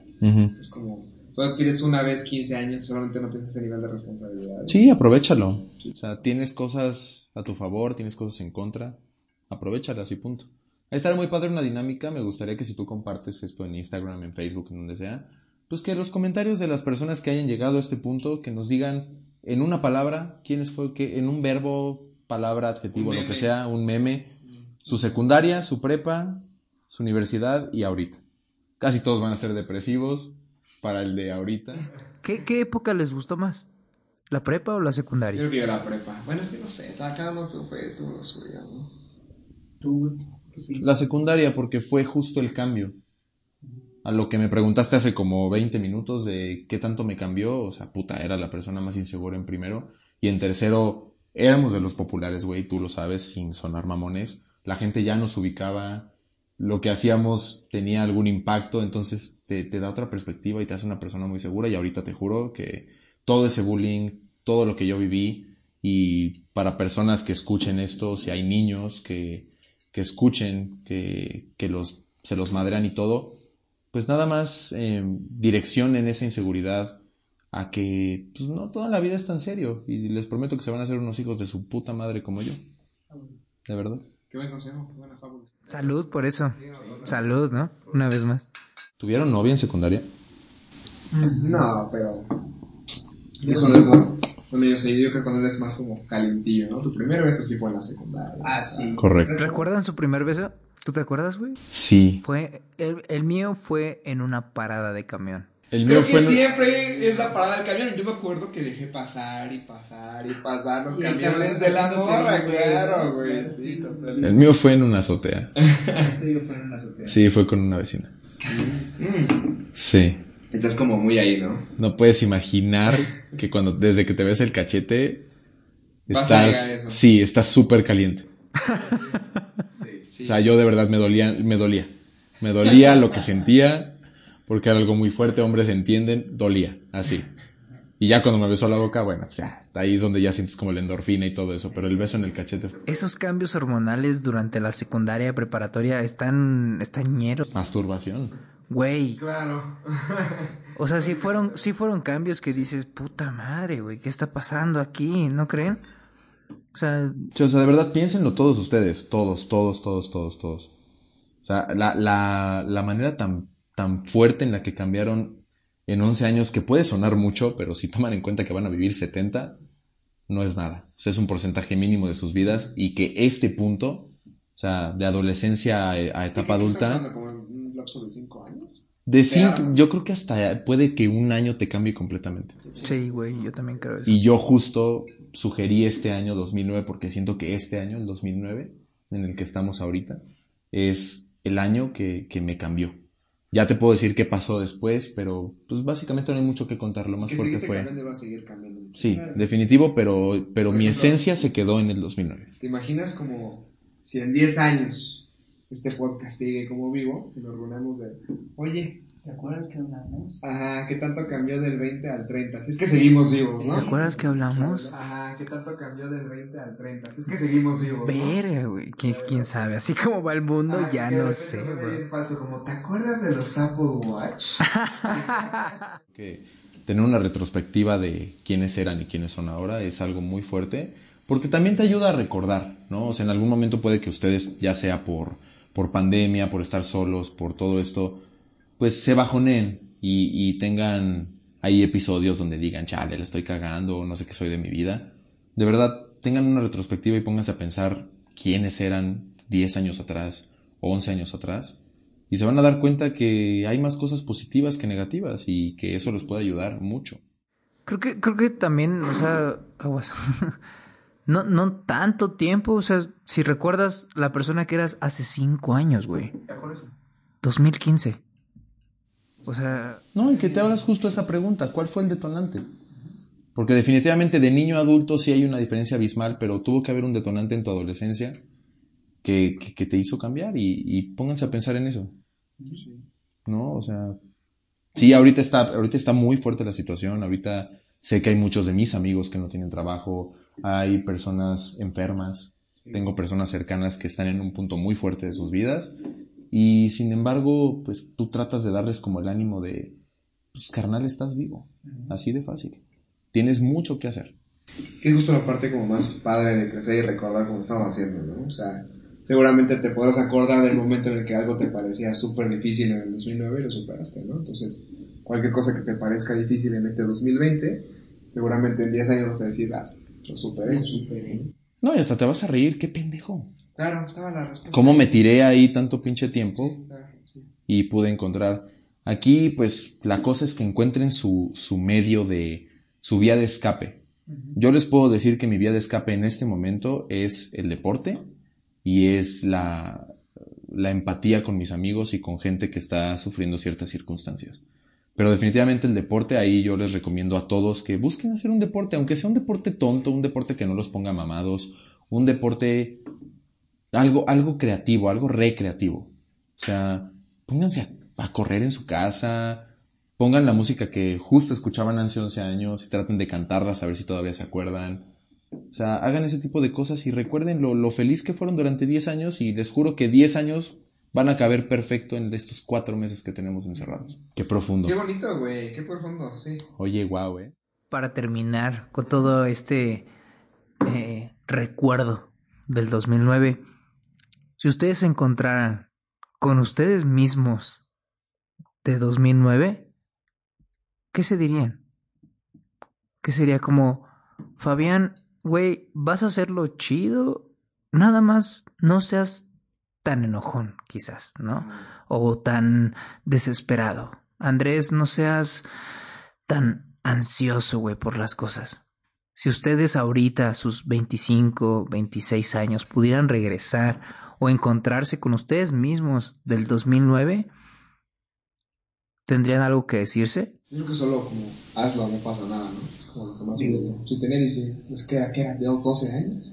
Es como, tú tienes una vez 15 años, solamente no tienes ese nivel de responsabilidad. Sí, aprovechalo. O sea, tienes cosas a tu favor, tienes cosas en contra. Aprovechalas y punto. Ahí estará muy padre una dinámica. Me gustaría que si tú compartes esto en Instagram, en Facebook, en donde sea, pues que los comentarios de las personas que hayan llegado a este punto, que nos digan en una palabra, quiénes fue, que en un verbo, palabra, adjetivo, lo que sea, un meme, su secundaria, su prepa, su universidad y ahorita. Casi todos van a ser depresivos para el de ahorita. ¿Qué, ¿Qué época les gustó más? ¿La prepa o la Yo secundaria? creo que yo la prepa. Bueno, es que no sé, cada uno fue- lo suyo, ¿no? Tú. Sí. La secundaria, porque fue justo el cambio. A lo que me preguntaste hace como 20 minutos de qué tanto me cambió, o sea, puta, era la persona más insegura en primero. Y en tercero, éramos de los populares, güey, tú lo sabes, sin sonar mamones. La gente ya nos ubicaba, lo que hacíamos tenía algún impacto, entonces te, te da otra perspectiva y te hace una persona muy segura. Y ahorita te juro que todo ese bullying, todo lo que yo viví, y para personas que escuchen esto, si hay niños que, que escuchen, que, que los, se los madrean y todo, pues nada más eh, direccionen esa inseguridad a que pues no toda la vida es tan serio y les prometo que se van a hacer unos hijos de su puta madre como yo. De verdad. Qué buen consejo, qué buena fábula. Salud por eso. Salud, ¿no? Una vez más. ¿Tuvieron novia en secundaria? No, pero. Yo cuando es más. Bueno, yo sé, yo creo que cuando eres más como calientillo, ¿no? Tu primer beso sí fue en la secundaria. Ah, sí. Correcto. ¿Recuerdan su primer beso? ¿Tú te acuerdas, güey? Sí. Fue, el, el mío fue en una parada de camión. El Creo que siempre es la parada del camión. Yo me acuerdo que dejé pasar y pasar y pasar los Y camiones de la morra, claro, güey. Sí. El mío fue en una azotea. Fue en una azotea. Sí, fue con una vecina. Sí. Estás como muy ahí, ¿no? No puedes imaginar que cuando desde que te ves el cachete Vas estás sí, estás súper caliente. Sí. O sea, yo de verdad me dolía, me dolía. Me dolía lo que sentía porque era algo muy fuerte, hombres entienden, dolía, así. Y ya cuando me besó la boca, bueno, ya, ahí es donde ya sientes como la endorfina y todo eso, pero el beso en el cachete Esos cambios hormonales durante la secundaria preparatoria están, están ñeros. masturbación. Güey, Claro. o sea, sí fueron, sí fueron cambios que dices, puta madre, güey, ¿qué está pasando aquí? ¿No creen? O sea, Sí, O sea, de verdad, piénsenlo todos ustedes, todos, todos, todos, todos, todos. O sea, la, la, la manera tan, tan fuerte en la que cambiaron en 11 años, que puede sonar mucho, pero si toman en cuenta que van a vivir 70, no es nada. O sea, es un porcentaje mínimo de sus vidas y que este punto, o sea, de adolescencia a, a etapa adulta, como en un lapso de 5 años? de cinco, armas. yo creo que hasta puede que un año te cambie completamente. sí, güey, yo también creo eso. Y yo justo sugerí este año 2009 porque siento que este año, el 2009, en el que estamos ahorita, es el año que, que me cambió. Ya te puedo decir qué pasó después, pero pues básicamente no hay mucho que contar. Lo más fuerte fue... cambiando y vas a seguir cambiando. Sí, definitivo, pero, pero mi esencia se quedó en el 2009. ¿Te imaginas como si en 10 años este podcast sigue como vivo y nos reunamos de, oye, ¿Te acuerdas que hablamos? ajá, ¿qué tanto cambió del 20 al 30? Si es que seguimos vivos, ¿Te ¿no? acuerdas que hablamos? Ajá, ¿qué tanto cambió del 20 al 30? Si es que seguimos vivos, ¿no? Verga, güey, ¿quién, quién sabe? Así como va el mundo, Ah, ya no sé, falso, como, ¿te acuerdas de los Apple Watch? que tener una retrospectiva de quiénes eran y quiénes son ahora es algo muy fuerte, porque también te ayuda a recordar, ¿no? O sea, en algún momento puede que ustedes, ya sea por, por pandemia, por estar solos, por todo esto, pues se bajoneen y, y tengan ahí episodios donde digan, chale, le estoy cagando, no sé qué soy de mi vida. De verdad, tengan una retrospectiva y pónganse a pensar quiénes eran 10 años atrás o 11 años atrás y se van a dar cuenta que hay más cosas positivas que negativas y que eso les puede ayudar mucho. Creo que, creo que también, o sea, aguas. No, no tanto tiempo, o sea, si recuerdas la persona que eras hace cinco años, güey. 2015. O sea, No, y que te hagas justo esa pregunta, ¿cuál fue el detonante? Porque definitivamente de niño a adulto sí hay una diferencia abismal, pero tuvo que haber un detonante en tu adolescencia que, que, que te hizo cambiar y, y pónganse a pensar en eso. ¿No? O sea, sí, ahorita está, ahorita está muy fuerte la situación, ahorita sé que hay muchos de mis amigos que no tienen trabajo, hay personas enfermas, tengo personas cercanas que están en un punto muy fuerte de sus vidas y sin embargo, pues tú tratas de darles como el ánimo de, pues carnal, estás vivo, así de fácil. Tienes mucho que hacer. Es justo la parte como más padre de crecer y recordar como estamos haciendo, ¿no? O sea, seguramente te podrás acordar del momento en el que algo te parecía súper difícil en el 2009 y lo superaste, ¿no? Entonces, cualquier cosa que te parezca difícil en este 2020, seguramente en 10 años vas a decir, ah, lo superé. Lo superé. No, y hasta te vas a reír, qué pendejo. Claro, estaba la respuesta. ¿Cómo me tiré ahí tanto pinche tiempo Claro, sí. y pude encontrar? Aquí, pues, la cosa es que encuentren su, su medio de, su vía de escape. Yo les puedo decir que mi vía de escape en este momento es el deporte y es la, la empatía con mis amigos y con gente que está sufriendo ciertas circunstancias. Pero definitivamente el deporte, ahí yo les recomiendo a todos que busquen hacer un deporte, aunque sea un deporte tonto, un deporte que no los ponga mamados, un deporte, algo, algo creativo, algo recreativo. O sea, pónganse a, a correr en su casa, pongan la música que justo escuchaban hace 11 años y traten de cantarlas a ver si todavía se acuerdan. O sea, hagan ese tipo de cosas y recuerden lo, lo feliz que fueron durante 10 años y les juro que 10 años van a caber perfecto en estos 4 meses que tenemos encerrados. Qué profundo. Qué bonito, güey, qué profundo, sí. Oye, guau, eh. para terminar con todo este eh, recuerdo del 2009, si ustedes se encontraran con ustedes mismos de 2009, ¿qué se dirían? ¿Qué sería como, Fabián, güey, vas a hacerlo chido? Nada más no seas tan enojón, quizás, ¿no? O tan desesperado. Andrés, no seas tan ansioso, güey, por las cosas. Si ustedes ahorita, a sus 25, 26 años, pudieran regresar o encontrarse con ustedes mismos del 2009, ¿tendrían algo que decirse? Yo creo que solo como hazlo, no pasa nada, ¿no? Es como lo que más. Si dice, que ¿qué era? ¿De los 12 años?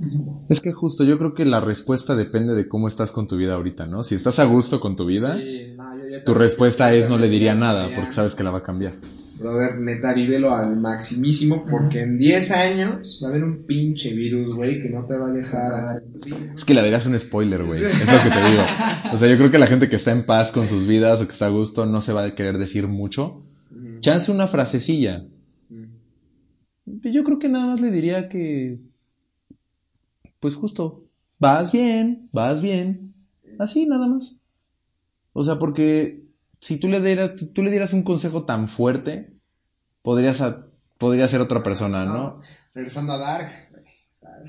Es que justo yo creo que la respuesta depende de cómo estás con tu vida ahorita, ¿no? Si estás a gusto con tu vida, Sí, no, yo ya tu respuesta es no le diría nada porque sabes que la va a cambiar. Brother, neta, vívelo al maximísimo porque en 10 años va a haber un pinche virus, güey, que no te va a dejar hacer. Es que la digas un spoiler, güey. Es lo que te digo. O sea, yo creo que la gente que está en paz con sus vidas o que está a gusto no se va a querer decir mucho. Chance una frasecilla. Yo creo que nada más le diría que. Pues justo. Vas bien, vas bien. Así, nada más. O sea, porque si tú le dieras, tú le dieras un consejo tan fuerte, podrías, a- podría ser otra persona, ¿no? Regresando a Dark.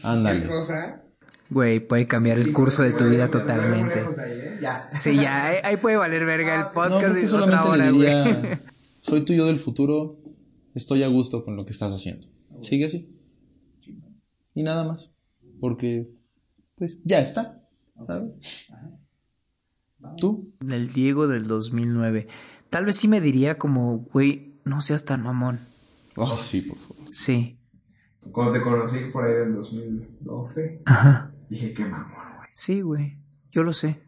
Ándale. ¿Qué cosa? Güey, puede cambiar el curso de tu vida totalmente. Ahí, ¿eh? Ya. Sí, ya, ahí- ahí puede valer verga el No, podcast de que otra hora, güey. diría, soy tuyo del futuro, estoy a gusto con lo que estás haciendo. Sigue así. Y nada más. Porque, pues, ya está. ¿Sabes? ¿Tú? Del Diego del 2009. Tal vez sí me diría como, güey, no seas tan mamón. Oh, sí, por favor. Sí. Cuando te conocí por ahí del 2012, Ajá. dije, qué mamón, güey. Sí, güey. Yo lo sé.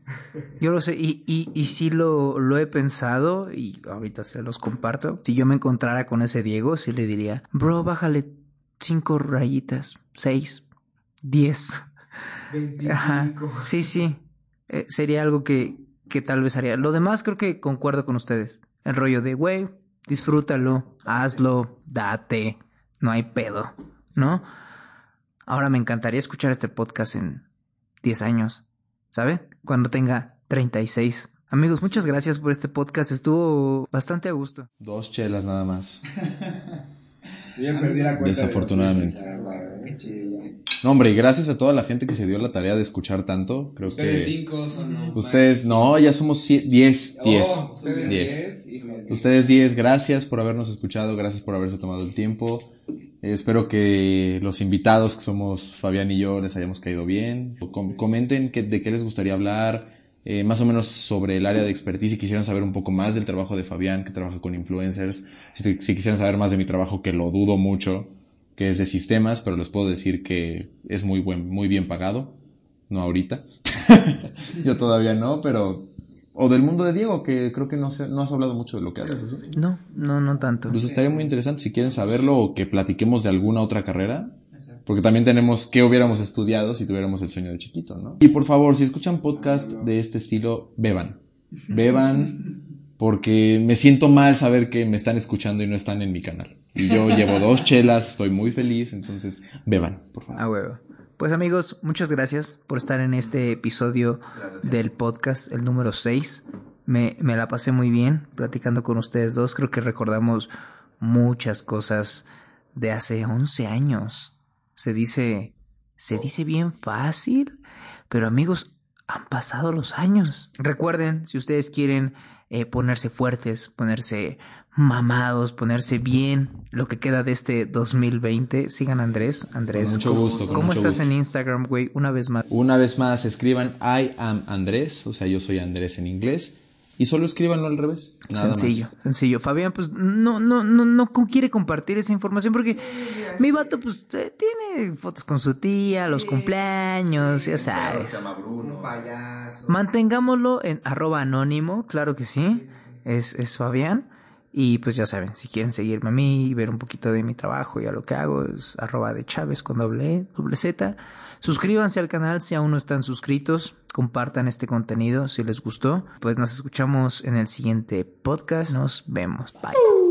Yo lo sé. Y, y, y sí lo, lo he pensado y ahorita se los comparto. Si yo me encontrara con ese Diego, sí le diría, bro, bájale cinco rayitas, seis, diez. 25. Ajá. Sí, sí. Eh, sería algo que, que tal vez haría. Lo demás creo que concuerdo con ustedes. El rollo de, güey, disfrútalo, hazlo, date, no hay pedo, ¿no? Ahora me encantaría escuchar este podcast en 10 años, ¿saben? Cuando tenga 36. Amigos, muchas gracias por este podcast. Estuvo bastante a gusto. Dos chelas nada más. Yo ya perdí la cuenta. de Desafortunadamente. verdad, ¿eh? Sí, ya. No, hombre, y gracias a toda la gente que se dio la tarea de escuchar tanto. Creo Ustedes que. cinco son no, Ustedes, no, ya somos sie- diez. Diez. Oh, ustedes Diez. diez. híjole. Ustedes 10, gracias por habernos escuchado, gracias por haberse tomado el tiempo. Eh, espero que los invitados, que somos Fabián y yo, les hayamos caído bien. Com- comenten qué- de qué les gustaría hablar, eh, más o menos sobre el área de expertise, si quisieran saber un poco más del trabajo de Fabián, que trabaja con influencers, si, si quisieran saber más de mi trabajo, que lo dudo mucho, que es de sistemas, pero les puedo decir que es muy, buen, muy bien pagado. No ahorita. yo todavía no, pero... O del mundo de Diego, que creo que no, se- no has hablado mucho de lo que haces. ¿eso? No, no, no tanto. Pues estaría muy interesante si quieren saberlo o que platiquemos de alguna otra carrera. Porque también tenemos qué hubiéramos estudiado si tuviéramos el sueño de chiquito, ¿no? Y por favor, si escuchan podcast de este estilo, beban. Beban porque me siento mal saber que me están escuchando y no están en mi canal. Y yo llevo dos chelas, estoy muy feliz, entonces beban, por favor. A huevo. Pues amigos, muchas gracias por estar en este episodio del podcast, el número 6. Me, me la pasé muy bien platicando con ustedes dos. Creo que recordamos muchas cosas de hace 11 años. Se dice, se dice bien fácil, pero amigos, han pasado los años. Recuerden, si ustedes quieren eh, ponerse fuertes, ponerse mamados, ponerse bien, lo que queda de este 2020, sigan a Andrés. Andrés, Con mucho ¿cómo- gusto, con ¿Cómo mucho estás gusto. en Instagram, güey? Una vez más. Una vez más, escriban I am Andrés, o sea, yo soy Andrés en inglés. Y solo escríbanlo al revés. Nada sencillo, más. sencillo. Fabián, pues no, no, no, no quiere compartir esa información porque mi vato, pues, eh, tiene fotos con su tía, los cumpleaños, ya sabes. Un payaso. Mantengámoslo en arroba anónimo, claro que sí. Es, es Fabián. Y pues ya saben, si quieren seguirme a mí y ver un poquito de mi trabajo y a lo que hago, es arroba de Chávez con doble E, doble Z. Suscríbanse al canal si aún no están suscritos. Compartan este contenido si les gustó. Pues nos escuchamos en el siguiente podcast. Nos vemos. Bye.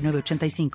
906985.